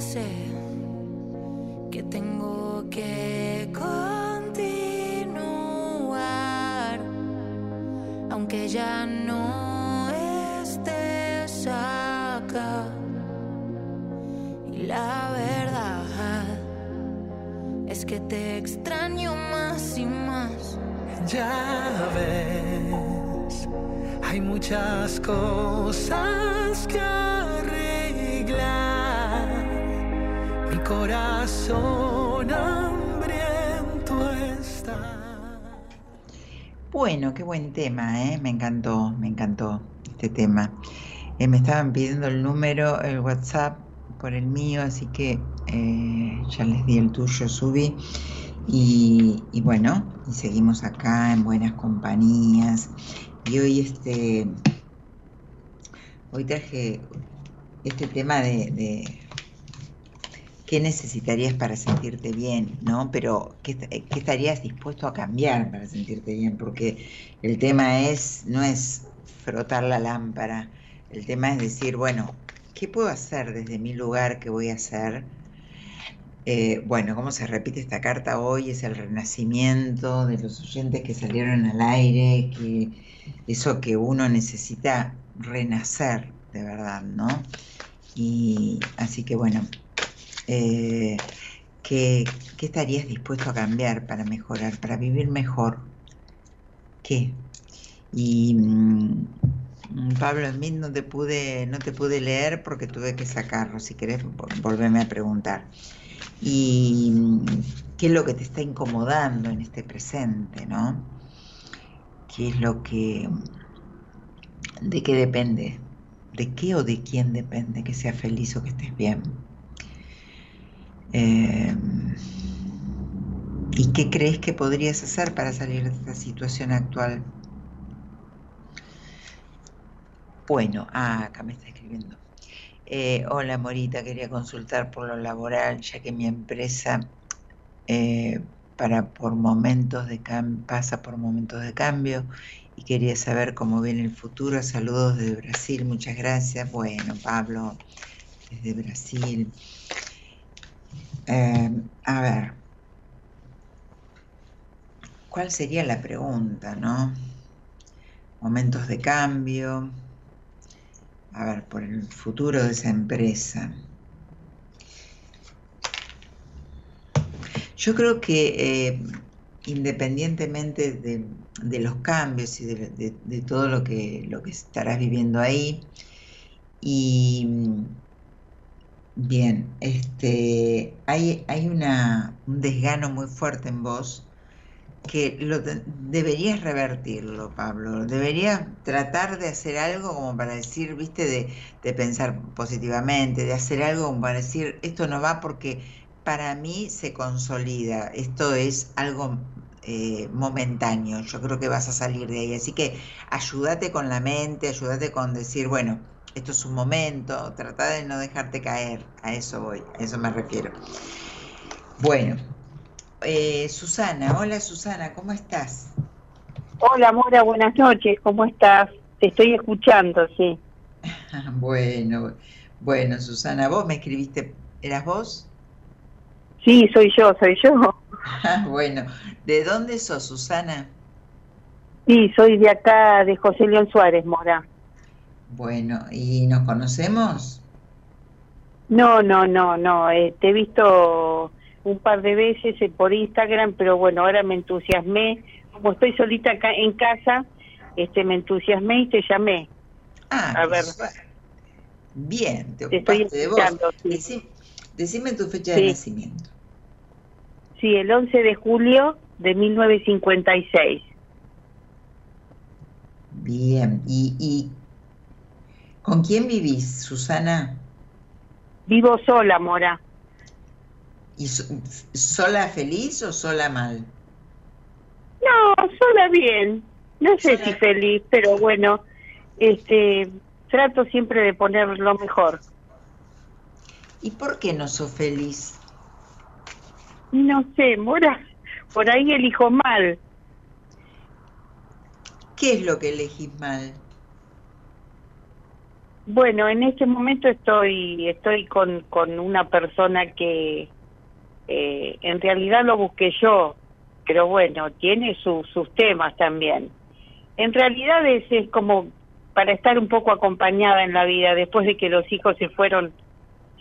sé ya no estés acá. Y la verdad es que te extraño más y más. Ya ves, hay muchas cosas que arreglar. Mi corazón hambriento está. Bueno, qué buen tema, ¿eh? Me encantó, me encantó este tema. Eh, me estaban pidiendo el número, el WhatsApp por el mío, así que eh, ya les di el tuyo, subí. Y, bueno, y seguimos acá en buenas compañías. Y hoy este hoy traje este tema de qué necesitarías para sentirte bien, ¿no? Pero ¿qué, ¿qué, estarías dispuesto a cambiar para sentirte bien? Porque el tema es, no es frotar la lámpara, el tema es decir, bueno, ¿qué puedo hacer desde mi lugar? ¿Qué voy a hacer? Eh, bueno, como se repite esta carta hoy, es el renacimiento de los oyentes que salieron al aire, que eso que uno necesita renacer, de verdad, ¿no? Y así que bueno, eh, ¿qué, ¿qué estarías dispuesto a cambiar para mejorar, para vivir mejor? ¿Qué? Y mm, Pablo Smith no te pude, no te pude leer porque tuve que sacarlo. Si querés, volverme a preguntar. ¿Y mm, qué es lo que te está incomodando en este presente, no? ¿Qué es lo que, de qué depende? ¿De qué o de quién depende que seas feliz o que estés bien? Eh, ¿Y qué crees que podrías hacer para salir de esta situación actual? Bueno, ah, acá me está escribiendo. Eh, hola Morita, quería consultar por lo laboral, ya que mi empresa eh, para por momentos de pasa por momentos de cambio y quería saber cómo viene el futuro. Saludos desde Brasil, muchas gracias. Bueno, Pablo, desde Brasil. Eh, a ver, ¿cuál sería la pregunta, no? Momentos de cambio a ver, por el futuro de esa empresa. Yo creo que eh, independientemente de, los cambios y de, todo lo que, lo que estarás viviendo ahí, y bien, este, hay, hay una, un desgano muy fuerte en vos que lo deberías revertirlo, Pablo. Deberías tratar de hacer algo como para decir, viste, de, pensar positivamente, de hacer algo como para decir, esto no va porque para mí se consolida, esto es algo eh, momentáneo, yo creo que vas a salir de ahí. Así que ayúdate con la mente, ayúdate con decir, bueno, esto es un momento, trata de no dejarte caer, a eso voy, a eso me refiero. Bueno, eh, Susana. Hola Susana, ¿cómo estás? Hola Mora, buenas noches, ¿cómo estás? Te estoy escuchando, sí. *laughs* bueno, bueno Susana, vos me escribiste, ¿eras vos? Sí, soy yo, soy yo. *laughs* bueno, ¿de dónde sos Susana? Sí, soy de acá, de José León Suárez, Mora. Bueno, ¿y nos conocemos? No, no, no, no, eh, te he visto un par de veces eh, por Instagram, pero bueno, ahora me entusiasmé. Como estoy solita acá en casa, este me entusiasmé y te llamé. Ah, a ver. Bien, te, estoy de vos. decime tu fecha de nacimiento. Sí, el 11 de julio de 1956. Bien, ¿y, y con quién vivís, Susana? Vivo sola, Mora. ¿Y sola feliz o sola mal? No, sola bien. No sé si feliz, pero bueno, este, trato siempre de poner lo mejor. ¿Y por qué no sos feliz? No sé, Mora, por ahí elijo mal. ¿Qué es lo que elegís mal? Bueno, en este momento estoy estoy con, con una persona que eh, en realidad lo busqué yo, pero bueno, tiene sus temas también. En realidad es, como para estar un poco acompañada en la vida, después de que los hijos se fueron,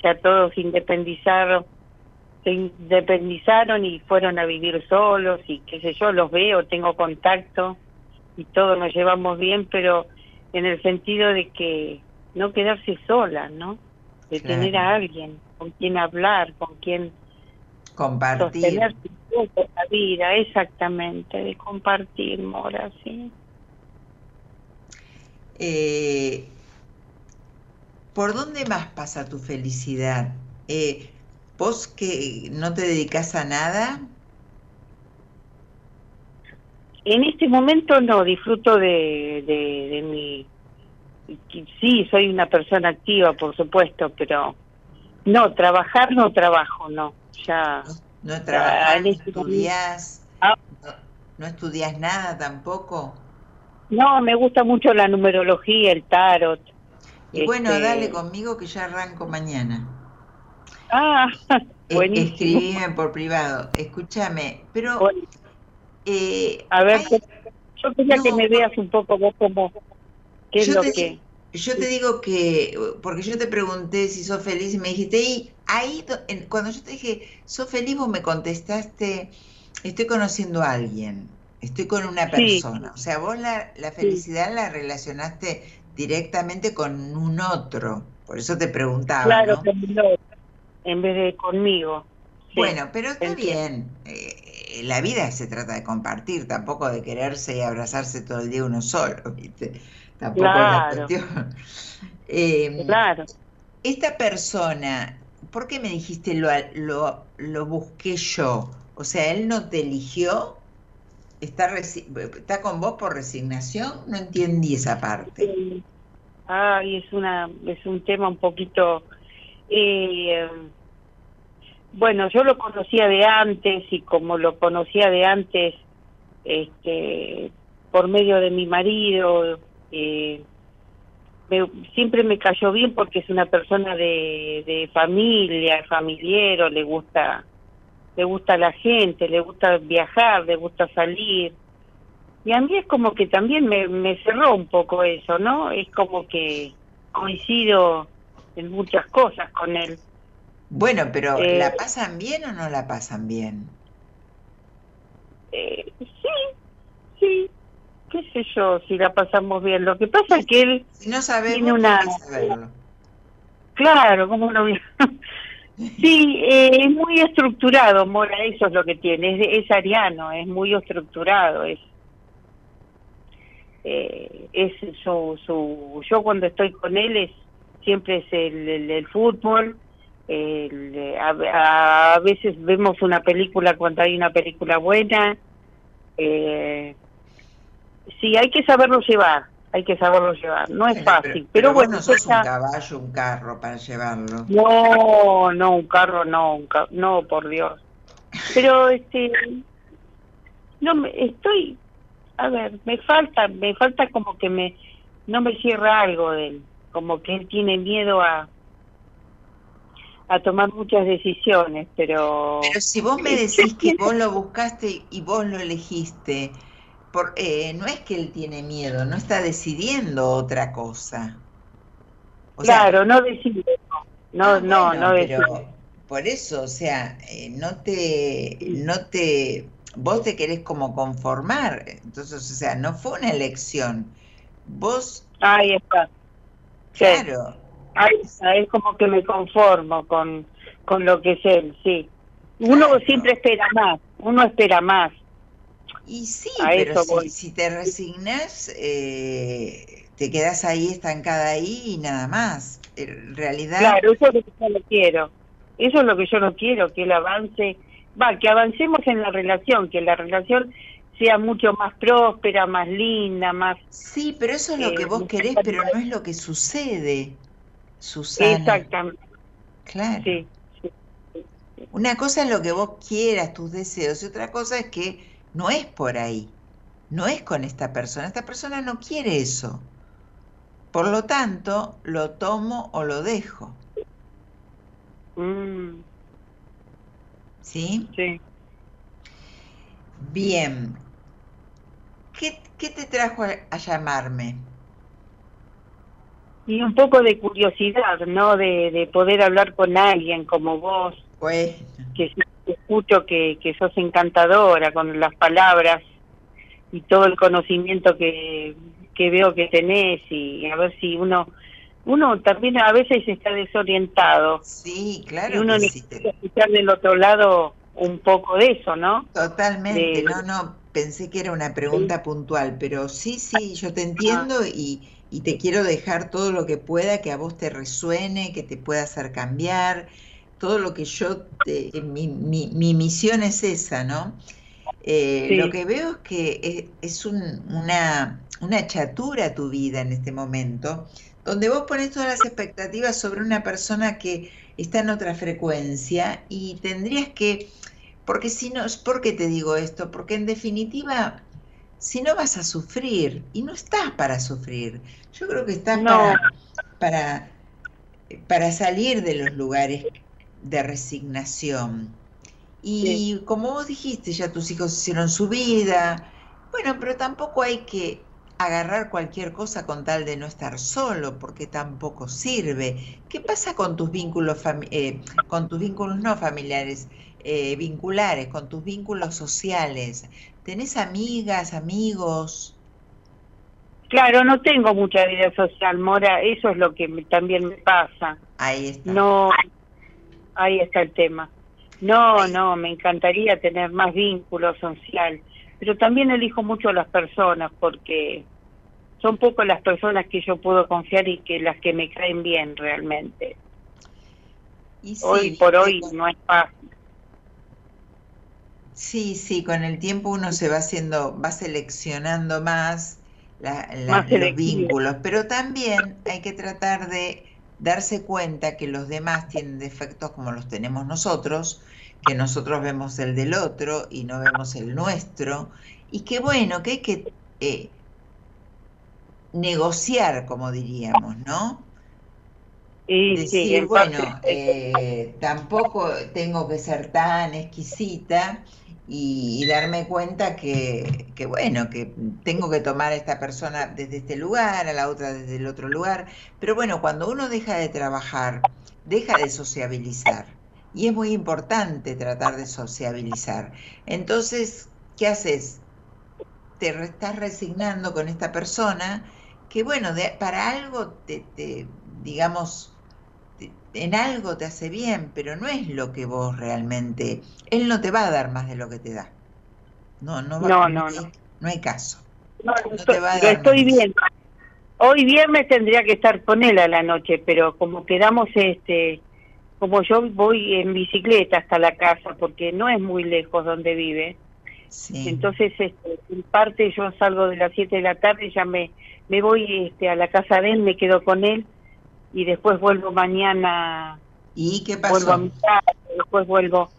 ya todos independizaron, se independizaron y fueron a vivir solos y qué sé yo, los veo, tengo contacto y todos nos llevamos bien, pero en el sentido de que no quedarse sola, ¿no? De tener a alguien con quien hablar, con quien compartir. la vida, exactamente, de compartir, Mora, sí. Eh, ¿Por dónde más pasa tu felicidad? Eh, ¿Vos que no te dedicas a nada? En este momento no, disfruto de, de, de mi... Sí, soy una persona activa, por supuesto, pero no, trabajar no trabajo, no. Ya. ¿No ya trabajas, en no este estudias? Ah. No, ¿No estudias nada tampoco? No, me gusta mucho la numerología, el tarot. Y bueno, Este- dale conmigo que ya arranco mañana. Ah, Eh, buenísimo. Escribime por privado. Escúchame, pero... Eh, a ver, hay- yo quería no, que me veas un poco vos como qué es Yo lo te- que... Yo te digo que, porque yo te pregunté si sos feliz y me dijiste, y ahí, cuando yo te dije, sos feliz, vos me contestaste, estoy conociendo a alguien, estoy con una Sí. persona. O sea, vos la, la felicidad la relacionaste directamente con un otro. Por eso te preguntaba, Claro, ¿no? en vez de conmigo. Sí. Bueno, pero está bien. eh, la vida se trata de compartir, tampoco de quererse y abrazarse todo el día uno solo, ¿viste? Tampoco es la Claro. cuestión. *laughs* Eh, Claro. Esta persona, ¿por qué me dijiste lo, lo, lo busqué yo? O sea, él no te eligió, está, resi- está con vos por resignación, no entendí esa parte. Sí. Ay, es una es un tema un poquito eh, bueno, yo lo conocía de antes y como lo conocía de antes este por medio de mi marido eh, me- siempre me cayó bien porque es una persona de, de familia, familiero, le gusta le gusta la gente, le gusta viajar, le gusta salir. Y a mí es como que también me, me cerró un poco eso, ¿no? Es como que coincido en muchas cosas con él. Bueno, pero Eh, ¿la pasan bien o no la pasan bien? Eh, sí, sí, qué sé yo, si la pasamos bien. Lo que pasa es que él, Si no sabemos, Tiene una- saberlo. claro, ¿cómo no *laughs* Sí, eh, es muy estructurado, Mora, eso es lo que tiene, es, es ariano, es muy estructurado, es eh, es su, su, yo cuando estoy con él es siempre es el, el, el fútbol, el- a, a veces vemos una película cuando hay una película buena, eh, sí, hay que saberlo llevar, hay que saberlo llevar, no es fácil, pero, bueno, no sos un caballo, un carro para llevarlo. no, no, un carro no, un ca- no, por Dios. Pero este, no me, estoy, a ver, me falta, me falta como que me, no me cierra algo de él, como que él tiene miedo a, a tomar muchas decisiones, pero, Pero si vos me *laughs* decís que vos lo buscaste y vos lo elegiste, por, eh, no es que él tiene miedo, no está decidiendo otra cosa. O sea, claro, no decide, no, ah, no, bueno, no pero decide. por eso, o sea, eh, no te, no te, vos te querés como conformar, entonces, o sea, no fue una elección. Vos, Ahí está. Sí. claro, Ahí está, es como que me conformo con, con lo que es él, sí. Uno Claro. siempre espera más, uno espera más. Y sí, A pero si, si te resignas, eh, te quedas ahí estancada ahí y nada más. En realidad, Claro, eso es lo que yo no quiero. Eso es lo que yo no quiero, que él avance, va, que avancemos en la relación, que la relación sea mucho más próspera, más linda, más... sí, pero eso es lo eh, que vos me querés, pero no es lo que sucede, Susana. Exactamente, Claro. sí. sí. Una cosa es lo que vos quieras, tus deseos, y otra cosa es que no es por ahí. No es con esta persona. Esta persona no quiere eso. Por lo tanto, lo tomo o lo dejo. Mm, ¿Sí? sí. Bien. ¿Qué, qué te trajo a, a llamarme? Y un poco de curiosidad, ¿no? De, de poder hablar con alguien como vos, Pues, que escucho que, que sos encantadora con las palabras y todo el conocimiento que, que veo que tenés y a ver si uno uno también a veces está desorientado sí, y claro uno que sí. necesita escuchar del otro lado un poco de eso, ¿no? Totalmente, no, no, pensé que era una pregunta puntual, pero sí, sí, yo te entiendo y, y, te quiero dejar todo lo que pueda que a vos te resuene, que te pueda hacer cambiar, todo lo que yo, te, mi, mi, mi misión es esa, ¿no? Eh, Lo que veo es que es, es un, una, una chatura tu vida en este momento, donde vos pones todas las expectativas sobre una persona que está en otra frecuencia y tendrías que, porque si no, ¿por qué te digo esto? Porque en definitiva, si no vas a sufrir, y no estás para sufrir, yo creo que estás para, para, para salir de los lugares de resignación. Y como vos dijiste, ya tus hijos hicieron su vida, bueno, pero tampoco hay que agarrar cualquier cosa con tal de no estar solo, porque tampoco sirve. ¿Qué pasa con tus vínculos, eh, con tus vínculos no familiares, eh, vinculares, con tus vínculos sociales? ¿Tenés amigas, amigos? Claro, no tengo mucha vida social, Mora, eso es lo que también me pasa. Ahí está. No, ahí está el tema. No, no, me encantaría tener más vínculos social pero también elijo mucho a las personas porque son pocas las personas que yo puedo confiar y que las que me caen bien realmente. hoy por hoy no es fácil. Sí, sí, con el tiempo uno se va haciendo, va seleccionando más, los vínculos, pero también hay que tratar de darse cuenta que los demás tienen defectos como los tenemos nosotros que nosotros vemos el del otro y no vemos el nuestro, y que bueno, que hay que eh, negociar, como diríamos, ¿no? Y, Decir, bueno, eh, tampoco tengo que ser tan exquisita y, darme cuenta que, que, bueno, que tengo que tomar a esta persona desde este lugar, a la otra desde el otro lugar, pero bueno, cuando uno deja de trabajar, deja de sociabilizar y es muy importante tratar de sociabilizar. Entonces, ¿qué haces? Te estás resignando con esta persona que, bueno, para algo te, digamos, en algo te hace bien, pero no es lo que vos realmente, él no te va a dar más de lo que te da. No, no, va, no, no, no, hay caso. No, te va a dar estoy bien. Hoy viernes tendría que estar con él a la noche, pero como quedamos este como yo voy en bicicleta hasta la casa, porque no es muy lejos donde vive, entonces este, en parte yo salgo de las 7 de la tarde, ya me, me voy este, a la casa de él, me quedo con él y después vuelvo mañana. ¿Y qué pasó? Vuelvo a mi casa, después vuelvo.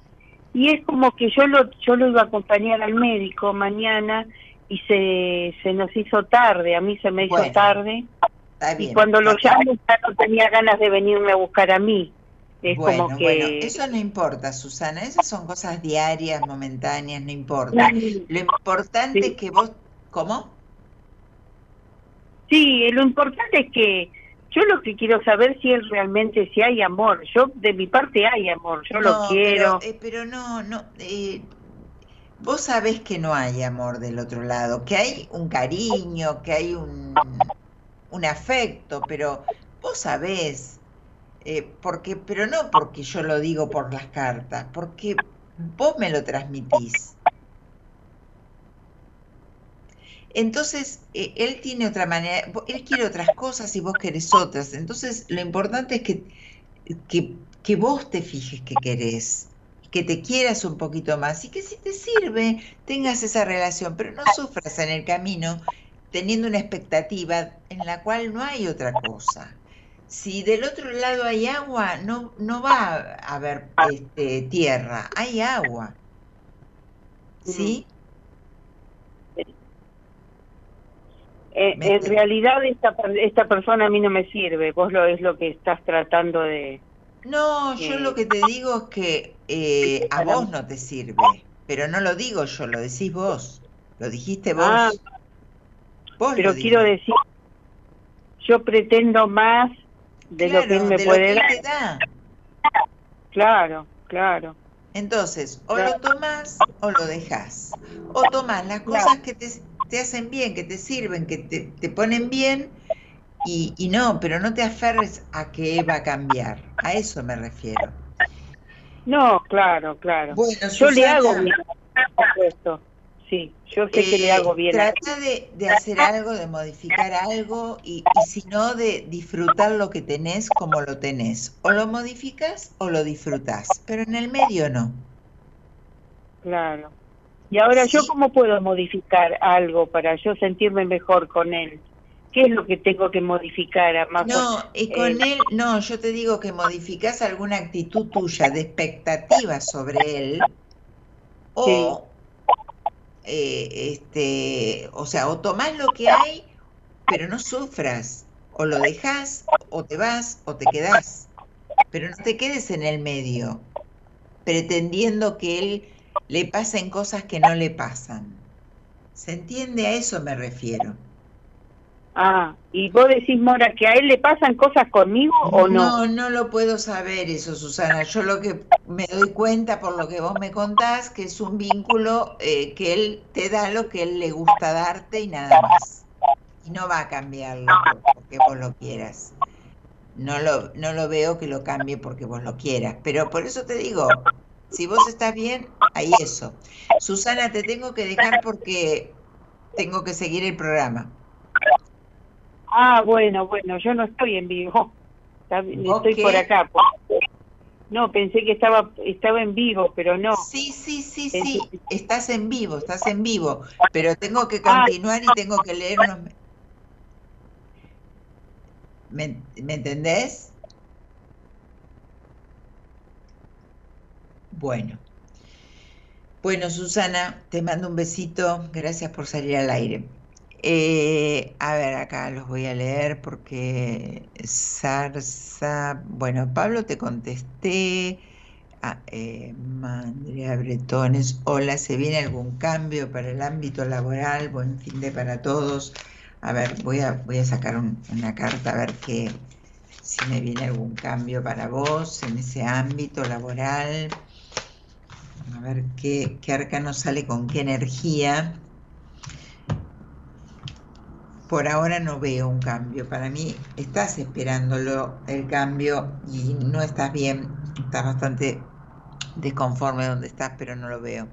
Y es como que yo lo, yo lo iba a acompañar al médico mañana y se, se nos hizo tarde, a mí se me hizo tarde. y cuando lo llamo ya no tenía ganas de venirme a buscar a mí bueno, bueno, eso no importa, Susana, esas son cosas diarias, momentáneas, no importa. Lo importante es que vos, ¿cómo? Sí, lo importante es que yo lo que quiero saber si es realmente si hay amor. Yo de mi parte hay amor, yo lo quiero. Pero, eh, pero no, no. Eh, vos sabés que no hay amor del otro lado, que hay un cariño, que hay un, un afecto, pero vos sabés eh, porque, pero no porque yo lo digo por las cartas, porque vos me lo transmitís. Entonces, eh, él tiene otra manera, él quiere otras cosas y vos querés otras. Entonces, lo importante es que, que, que vos te fijes que querés, que te quieras un poquito más y que si te sirve, tengas esa relación, pero no sufras en el camino teniendo una expectativa en la cual no hay otra cosa si del otro lado hay agua, no, no va a haber este, tierra, hay agua. ¿Sí? Eh, en realidad esta, esta persona a mí no me sirve, vos lo es lo que estás tratando de... No, yo lo que te digo es que eh, a vos no te sirve, pero no lo digo yo, lo decís vos, lo dijiste vos. Ah, pero quiero decir, yo pretendo más de lo que me puede dar. Claro, claro. Entonces, o lo tomas o lo dejas. O tomas las cosas que te, te, hacen bien, que te sirven, que te, te ponen bien, y, y, no, pero no te aferres a que va a cambiar. A eso me refiero. No, claro, claro. Bueno, yo le hago bien, por supuesto. Sí, yo sé que le eh, hago bien. Trata de, de hacer algo, de modificar algo y, y si no, de disfrutar lo que tenés como lo tenés. O lo modificas o lo disfrutás, pero en el medio no. Claro. Y ahora, ¿yo cómo puedo modificar algo para yo sentirme mejor con él? ¿Qué es lo que tengo que modificar? a más No, y con eh, él, no, yo te digo que modificás alguna actitud tuya de expectativa sobre él o, eh, este, o sea, o tomás lo que hay, pero no sufras, o lo dejas, o te vas, o te quedás, pero no te quedes en el medio, pretendiendo que él le pasen cosas que no le pasan. ¿Se entiende? A eso me refiero. Ah, y vos decís, Mora, que a él le pasan cosas conmigo o no. No, no lo puedo saber eso, Susana. Yo lo que me doy cuenta por lo que vos me contás, que es un vínculo eh, que él te da lo que él le gusta darte y nada más. Y no va a cambiarlo por- porque vos lo quieras. No lo, no lo veo que lo cambie porque vos lo quieras. Pero por eso te digo, si vos estás bien, ahí eso. Susana, te tengo que dejar porque tengo que seguir el programa. Ah, bueno, bueno, yo no estoy en vivo. Está- ¿Vos Estoy qué? por acá. No, pensé que estaba estaba en vivo, pero no. Sí, sí, sí, Pensé sí, estás en vivo, estás en vivo, pero tengo que Ah. continuar y tengo que leer unos... ¿Me, me entendés? Bueno. Bueno, Susana, te mando un besito, gracias por salir al aire. Eh, a ver, acá los voy a leer porque Sarsa, bueno, Pablo te contesté, Ah, eh, Andrea Bretones, hola, ¿se viene algún cambio para el ámbito laboral? Buen fin de para todos. A ver, voy a, voy a sacar un- una carta a ver qué, si me viene algún cambio para vos en ese ámbito laboral. A ver qué, qué arcano sale con qué energía. Por ahora no veo un cambio. Para mí estás esperándolo el cambio y no estás bien. Estás bastante desconforme donde estás, pero no lo veo.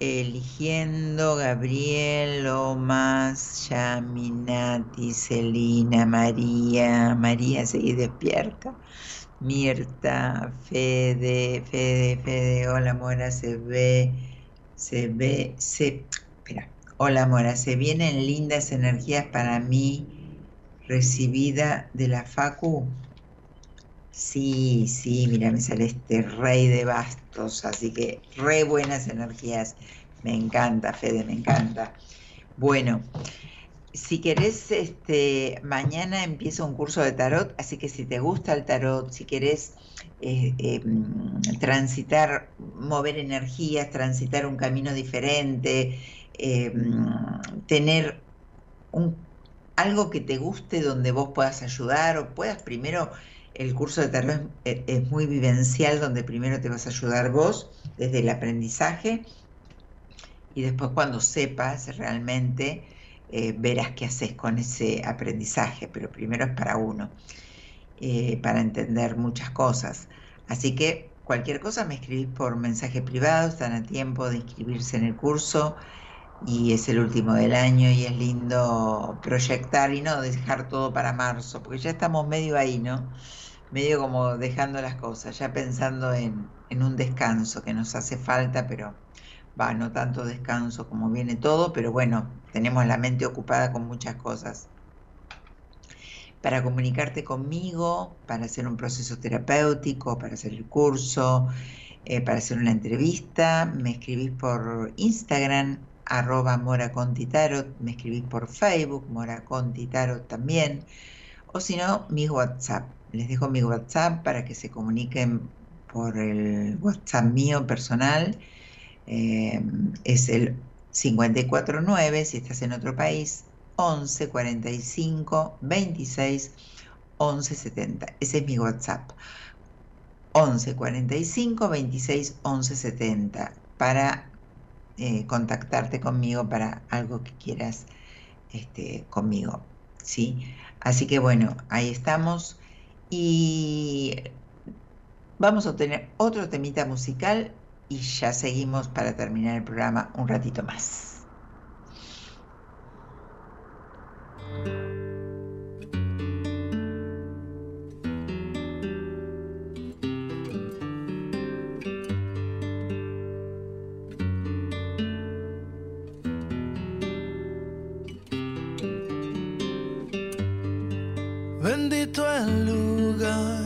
Eligiendo Gabriel, Lomas, Yaminati, Celina, María, María, seguí despierta. Mirta, Fede, Fede, Fede, hola Mora, se ve, se ve, se, espera, hola Mora, se vienen lindas energías para mí recibida de la Facu. Sí, sí, mira, me sale este rey de bastos, así que re buenas energías. Me encanta, Fede, me encanta. Bueno, si querés, este, mañana empieza un curso de tarot, así que si te gusta el tarot, si querés eh, mm, transitar, mover energías, transitar un camino diferente, mm, tener algo que te guste donde vos puedas ayudar o puedas primero, el curso de tarot es, es muy vivencial, donde primero te vas a ayudar vos desde el aprendizaje y después cuando sepas realmente eh, verás qué haces con ese aprendizaje, pero primero es para uno, eh, para entender muchas cosas. Así que cualquier cosa me escribís por mensaje privado, están a tiempo de inscribirse en el curso y es el último del año y es lindo proyectar y no dejar todo para marzo, porque ya estamos medio ahí, ¿no? Medio como dejando las cosas, ya pensando en, en un descanso que nos hace falta, pero va, no tanto descanso como viene todo, pero bueno, tenemos la mente ocupada con muchas cosas. Para comunicarte conmigo, para hacer un proceso terapéutico, para hacer el curso, eh, para hacer una entrevista, me escribís por Instagram, arroba Mora Conti Tarot, me escribís por Facebook, Mora Conti Tarot también, o si no, mi WhatsApp. Les dejo mi WhatsApp para que se comuniquen por el WhatsApp mío personal. Em, es el 549, si estás en otro país, 11 45 26 11 70. Ese es mi WhatsApp. 11 45 26 11 70 para eh, contactarte conmigo para algo que quieras este, conmigo. ¿sí? Así que bueno, ahí estamos y vamos a tener otro temita musical y ya seguimos para terminar el programa un ratito más. Bendito el lugar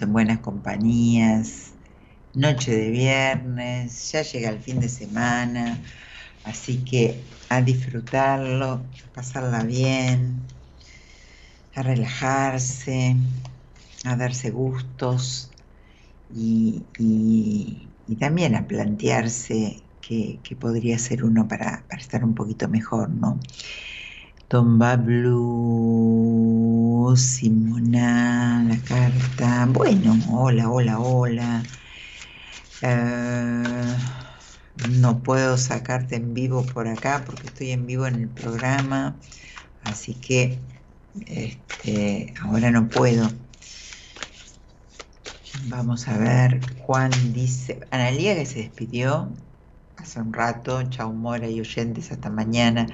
en buenas compañías. Noche de viernes, ya llega el fin de semana, así que a disfrutarlo, a pasarla bien, a relajarse, a darse gustos y, también a plantearse que, podría ser uno para, estar un poquito mejor, ¿no? Tomba Blue. Simona, la carta. Bueno, hola, hola, hola. Eh, no puedo sacarte en vivo por acá porque estoy en vivo en el programa, así que este, ahora no puedo. Vamos a ver, Juan dice, Analía que se despidió hace un rato, chau Mora y oyentes, hasta mañana.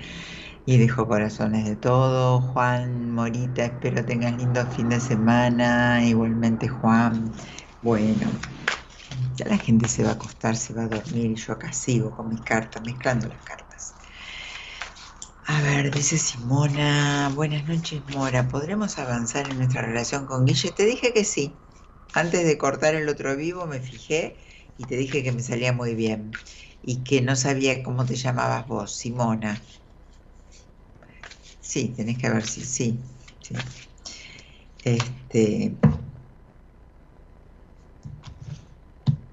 Y dejó corazones de todo. Juan Morita, espero tengas lindo fin de semana. Igualmente Juan. Bueno, ya la gente se va a acostar, se va a dormir y yo acá sigo con mis cartas, mezclando las cartas. A ver, dice Simona, buenas noches Mora, ¿podremos avanzar en nuestra relación con Guille? Te dije que sí. Antes de cortar el otro vivo me fijé y te dije que me salía muy bien y que no sabía cómo te llamabas vos, Simona. Sí, tenés que ver si sí, sí. Este.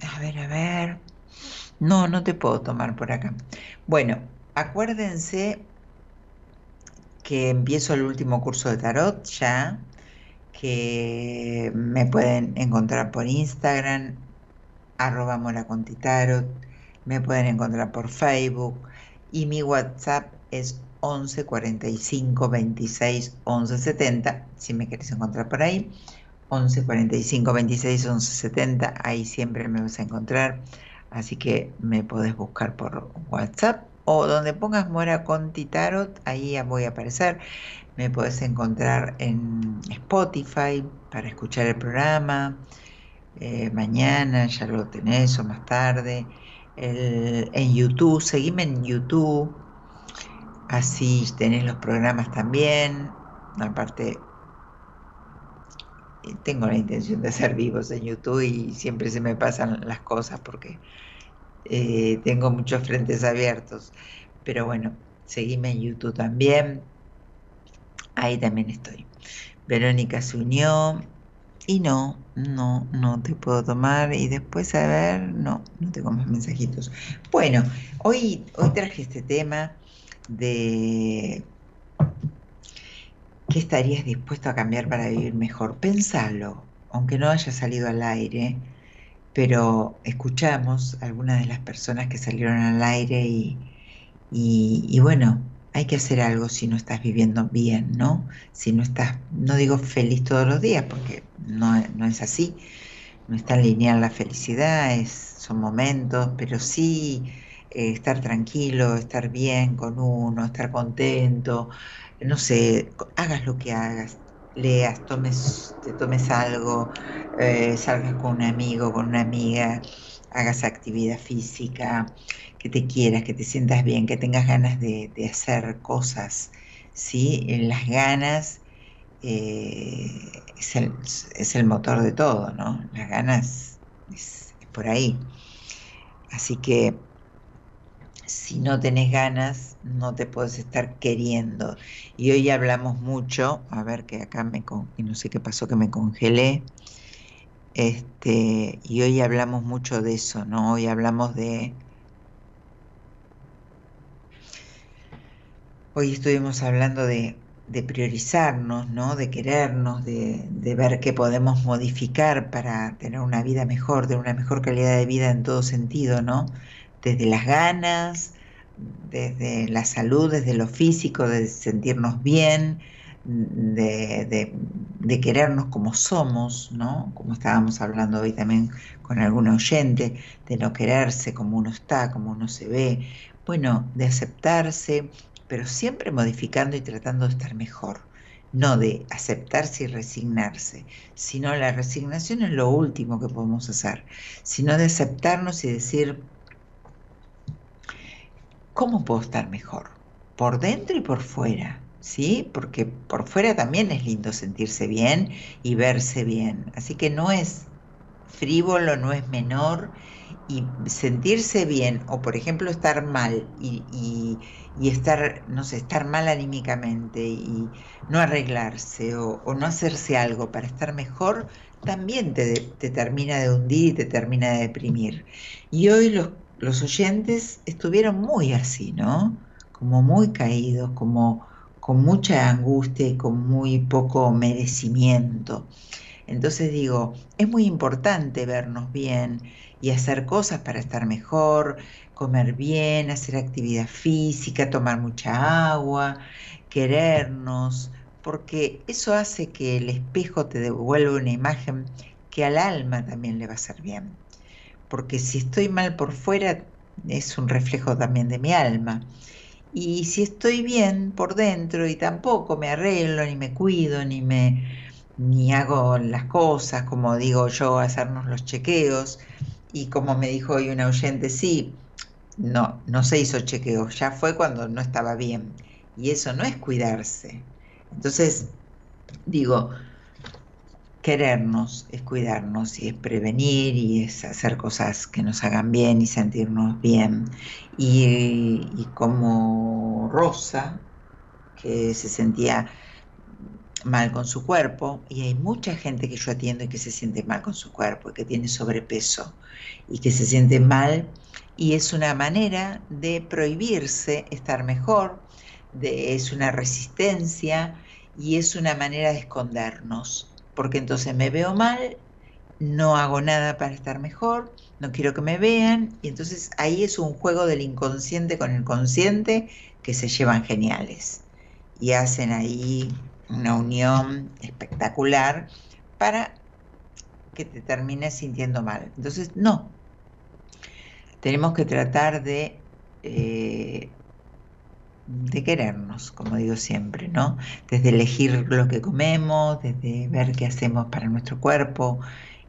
A ver, a ver. No, no te puedo tomar por acá. Bueno, acuérdense que empiezo el último curso de tarot ya, que me pueden encontrar por Instagram, arroba me pueden encontrar por Facebook y mi WhatsApp es 11 45 26 11 70, si me querés encontrar por ahí. 11 45 26 11 70, ahí siempre me vas a encontrar. Así que me podés buscar por WhatsApp o donde pongas Mora Conti Tarot, ahí voy a aparecer. Me podés encontrar en Spotify para escuchar el programa. eh, mañana ya lo tenés o más tarde. El- en YouTube, seguime en YouTube. Así tenés los programas también. Aparte, eh, tengo la intención de hacer vivos en YouTube y siempre se me pasan las cosas porque eh, tengo muchos frentes abiertos. Pero bueno, seguime en YouTube también. Ahí también estoy. Verónica se unió. Y no, no, no te puedo tomar. Y después, a ver, no, no tengo más mensajitos. Bueno, hoy, hoy traje este tema de ¿qué estarías dispuesto a cambiar para vivir mejor? Pensalo, aunque no haya salido al aire, pero escuchamos a algunas de las personas que salieron al aire y, y, bueno, hay que hacer algo si no estás viviendo bien, ¿no? Si no estás, no digo feliz todos los días, porque no, no es así, no es tan lineal la felicidad, es, son momentos, pero sí eh, estar tranquilo, estar bien con uno, estar contento, no sé, hagas lo que hagas, leas, tomes, te tomes algo, eh, salgas con un amigo, con una amiga, hagas actividad física, que te quieras, que te sientas bien, que tengas ganas de, hacer cosas, ¿sí? Las ganas eh, es el, es el motor de todo, ¿no? Las ganas es por ahí. Así que si no tenés ganas, no te puedes estar queriendo. Y hoy hablamos mucho, a ver que acá me con, y no sé qué pasó que me congelé. Este, y hoy hablamos mucho de eso, ¿no? Hoy hablamos de Hoy estuvimos hablando de, de priorizarnos, ¿no? De querernos, de, de ver qué podemos modificar para tener una vida mejor, de una mejor calidad de vida en todo sentido, ¿no? Desde las ganas, desde la salud, desde lo físico, de sentirnos bien, de, querernos como somos, ¿no? Como estábamos hablando hoy también con algún oyente, de no quererse como uno está, como uno se ve, bueno, de aceptarse, pero siempre modificando y tratando de estar mejor. No de aceptarse y resignarse, sino la resignación es lo último que podemos hacer, sino de aceptarnos y decir, ¿cómo puedo estar mejor? Por dentro y por fuera, ¿sí? Porque por fuera también es lindo sentirse bien y verse bien. Así que no es frívolo, no es menor y sentirse bien o por ejemplo estar mal y, y- estar, no sé, estar mal anímicamente y no arreglarse o, o no hacerse algo para estar mejor, también te, te termina de hundir y te termina de deprimir. Y hoy los, los oyentes estuvieron muy así, ¿no? Como muy caídos, como, con mucha angustia y con muy poco merecimiento. Entonces digo, es muy importante vernos bien y hacer cosas para estar mejor, comer bien, hacer actividad física, tomar mucha agua, querernos, porque eso hace que el espejo te devuelva una imagen que al alma también le va a hacer bien. Porque si estoy mal por fuera, es un reflejo también de mi alma. Y si estoy bien por dentro y tampoco me arreglo, ni me cuido, ni me ni hago las cosas, como digo yo, hacernos los chequeos, y como me dijo hoy un oyente, sí, no, no se hizo chequeo, ya fue cuando no estaba bien. Y eso no es cuidarse. Entonces, digo, querernos es cuidarnos y es prevenir y es hacer cosas que nos hagan bien y sentirnos bien. Y, como Rosa, que se sentía mal con su cuerpo, y hay mucha gente que yo atiendo y que se siente mal con su cuerpo, y que tiene sobrepeso, y que se siente mal, y es una manera de prohibirse estar mejor, es una resistencia y es una manera de escondernos, porque entonces me veo mal, no hago nada para estar mejor, no quiero que me vean, y entonces ahí es un juego del inconsciente con el consciente que se llevan geniales y hacen ahí una unión espectacular para que te termines sintiendo mal. Entonces, no. Tenemos que tratar de, eh, de querernos, como digo siempre, ¿no? Desde elegir lo que comemos, desde ver qué hacemos para nuestro cuerpo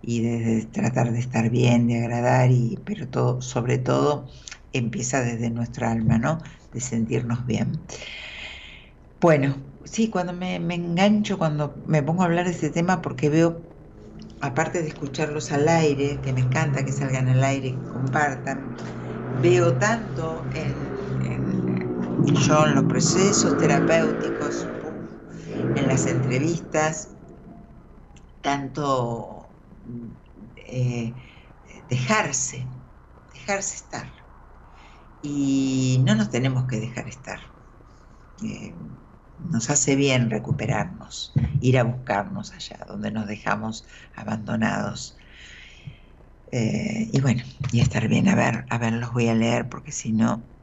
y desde tratar de estar bien, de agradar, y, pero todo, sobre todo empieza desde nuestra alma, ¿no? De sentirnos bien. Bueno, sí, cuando me, me engancho, cuando me pongo a hablar de este tema, porque veo, aparte de escucharlos al aire, que me encanta que salgan al aire, que compartan, veo tanto en, en- yo en los procesos terapéuticos, en las entrevistas, tanto eh, dejarse, dejarse estar. Y no nos tenemos que dejar estar. Eh, nos hace bien recuperarnos, ir a buscarnos allá, donde nos dejamos abandonados. Eh, y bueno, y estar bien. A ver, a ver, los voy a leer porque si no,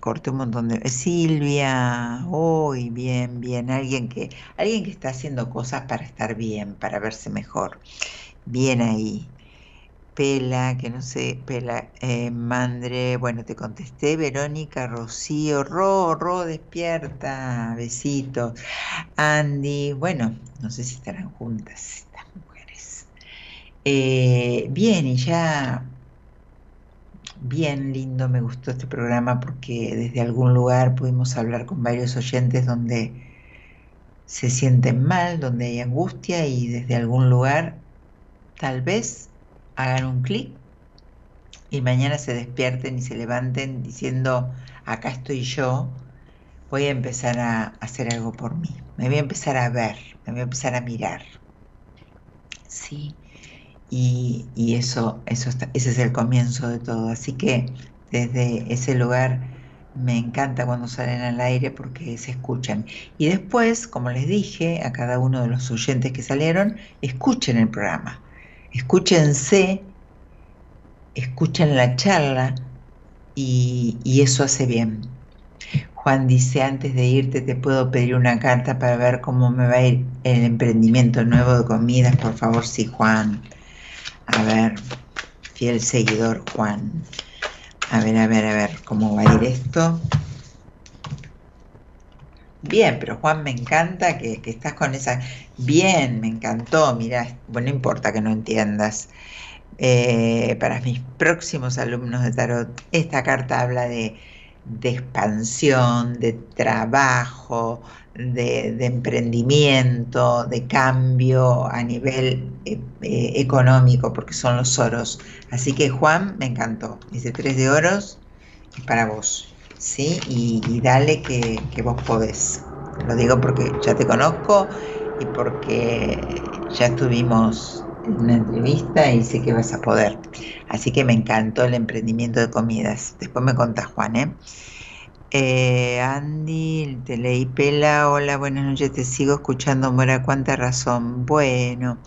corté un montón de. eh, Silvia, hoy, bien, bien. Alguien que, alguien que está haciendo cosas para estar bien, para verse mejor. Bien ahí. Pela, que no sé, Pela, eh, Mandre, bueno, te contesté, Verónica, Rocío, Ro, Ro, despierta, besitos. Andy, bueno, no sé si estarán juntas estas mujeres. Eh, bien, y ya, bien lindo, me gustó este programa porque desde algún lugar pudimos hablar con varios oyentes donde se sienten mal, donde hay angustia y desde algún lugar tal vez hagan un clic y mañana se despierten y se levanten diciendo, acá estoy yo, voy a empezar a hacer algo por mí, me voy a empezar a ver, me voy a empezar a mirar. Sí, y, eso, eso está- ese es el comienzo de todo. Así que desde ese lugar me encanta cuando salen al aire porque se escuchan. Y después, como les dije a cada uno de los oyentes que salieron, escuchen el programa, escúchense, escuchen la charla y, y eso hace bien. Juan dice, antes de irte te puedo pedir una carta para ver cómo me va a ir el emprendimiento nuevo de comidas. Por favor, sí, Juan. A ver, fiel seguidor Juan. A ver, a ver, a ver, ¿cómo va a ir esto? Bien, pero Juan, me encanta que, que estás con esa... Bien, me encantó, mira, bueno, no importa que no entiendas. Eh, para mis próximos alumnos de tarot, esta carta habla de, de expansión, de trabajo, de, emprendimiento, de cambio a nivel eh, eh, económico, porque son los oros. Así que Juan, me encantó. Dice tres de oros para vos, ¿sí? Y, dale que, que vos podés. Lo digo porque ya te conozco y porque ya estuvimos en una entrevista y sé que vas a poder. Así que me encantó el emprendimiento de comidas. Después me contás, Juan, ¿eh? Eh, Andy, te leí Pela, hola, buenas noches, te sigo escuchando, Mora, cuánta razón. Bueno,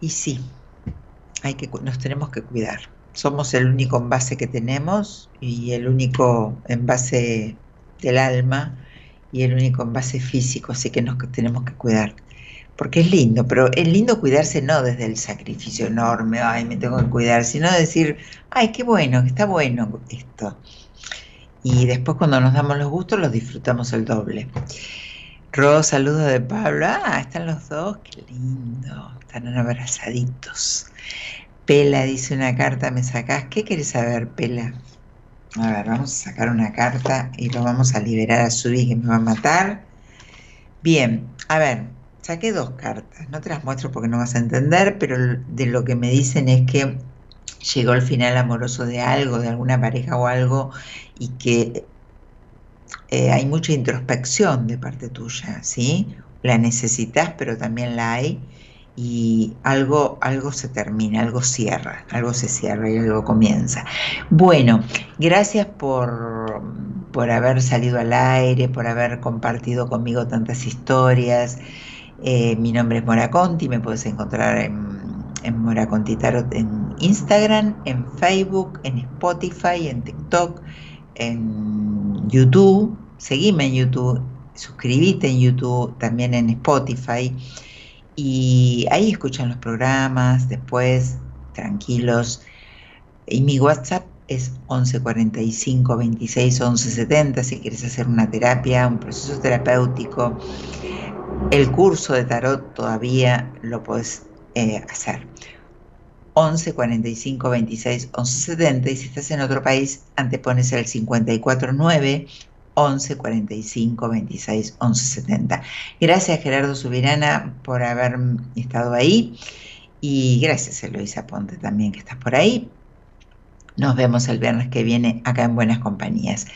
y sí, hay que, nos tenemos que cuidar. Somos el único envase que tenemos y el único envase del alma y el único envase físico, así que nos tenemos que cuidar. Porque es lindo, pero es lindo cuidarse no desde el sacrificio enorme, ay, me tengo que cuidar, sino decir, ay, qué bueno, está bueno esto. Y después cuando nos damos los gustos los disfrutamos el doble. Ro, saludos de Pablo. Ah, están los dos, qué lindo. Están abrazaditos. Pela dice una carta, me sacás. ¿Qué querés saber, Pela? A ver, vamos a sacar una carta y lo vamos a liberar a Subi que me va a matar. Bien, a ver, saqué dos cartas. No te las muestro porque no vas a entender, pero de lo que me dicen es que llegó el final amoroso de algo, de alguna pareja o algo, y que eh, hay mucha introspección de parte tuya, ¿sí? La necesitas, pero también la hay, y algo, algo se termina, algo cierra, algo se cierra y algo comienza. Bueno, gracias por, por haber salido al aire, por haber compartido conmigo tantas historias. Eh, mi nombre es Mora Conti, me puedes encontrar en, en Mora Conti Tarot en Instagram, en Facebook, en Spotify, en TikTok, en YouTube. Seguime en YouTube, suscríbete en YouTube, también en Spotify. Y ahí escuchan los programas, después, tranquilos. Y mi WhatsApp es 1145 26 11 70 si quieres hacer una terapia, un proceso terapéutico. El curso de tarot todavía lo puedes eh, hacer. 11 45 26 11 70 y si estás en otro país antepones el 54 9 11 45 26 11 70. Gracias Gerardo Subirana por haber estado ahí y gracias Eloisa Ponte también que estás por ahí. Nos vemos el viernes que viene acá en Buenas Compañías.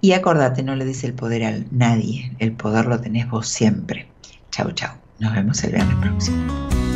Y acordate, no le des el poder a nadie, el poder lo tenés vos siempre. Chau, chau. Nos vemos el viernes próximo.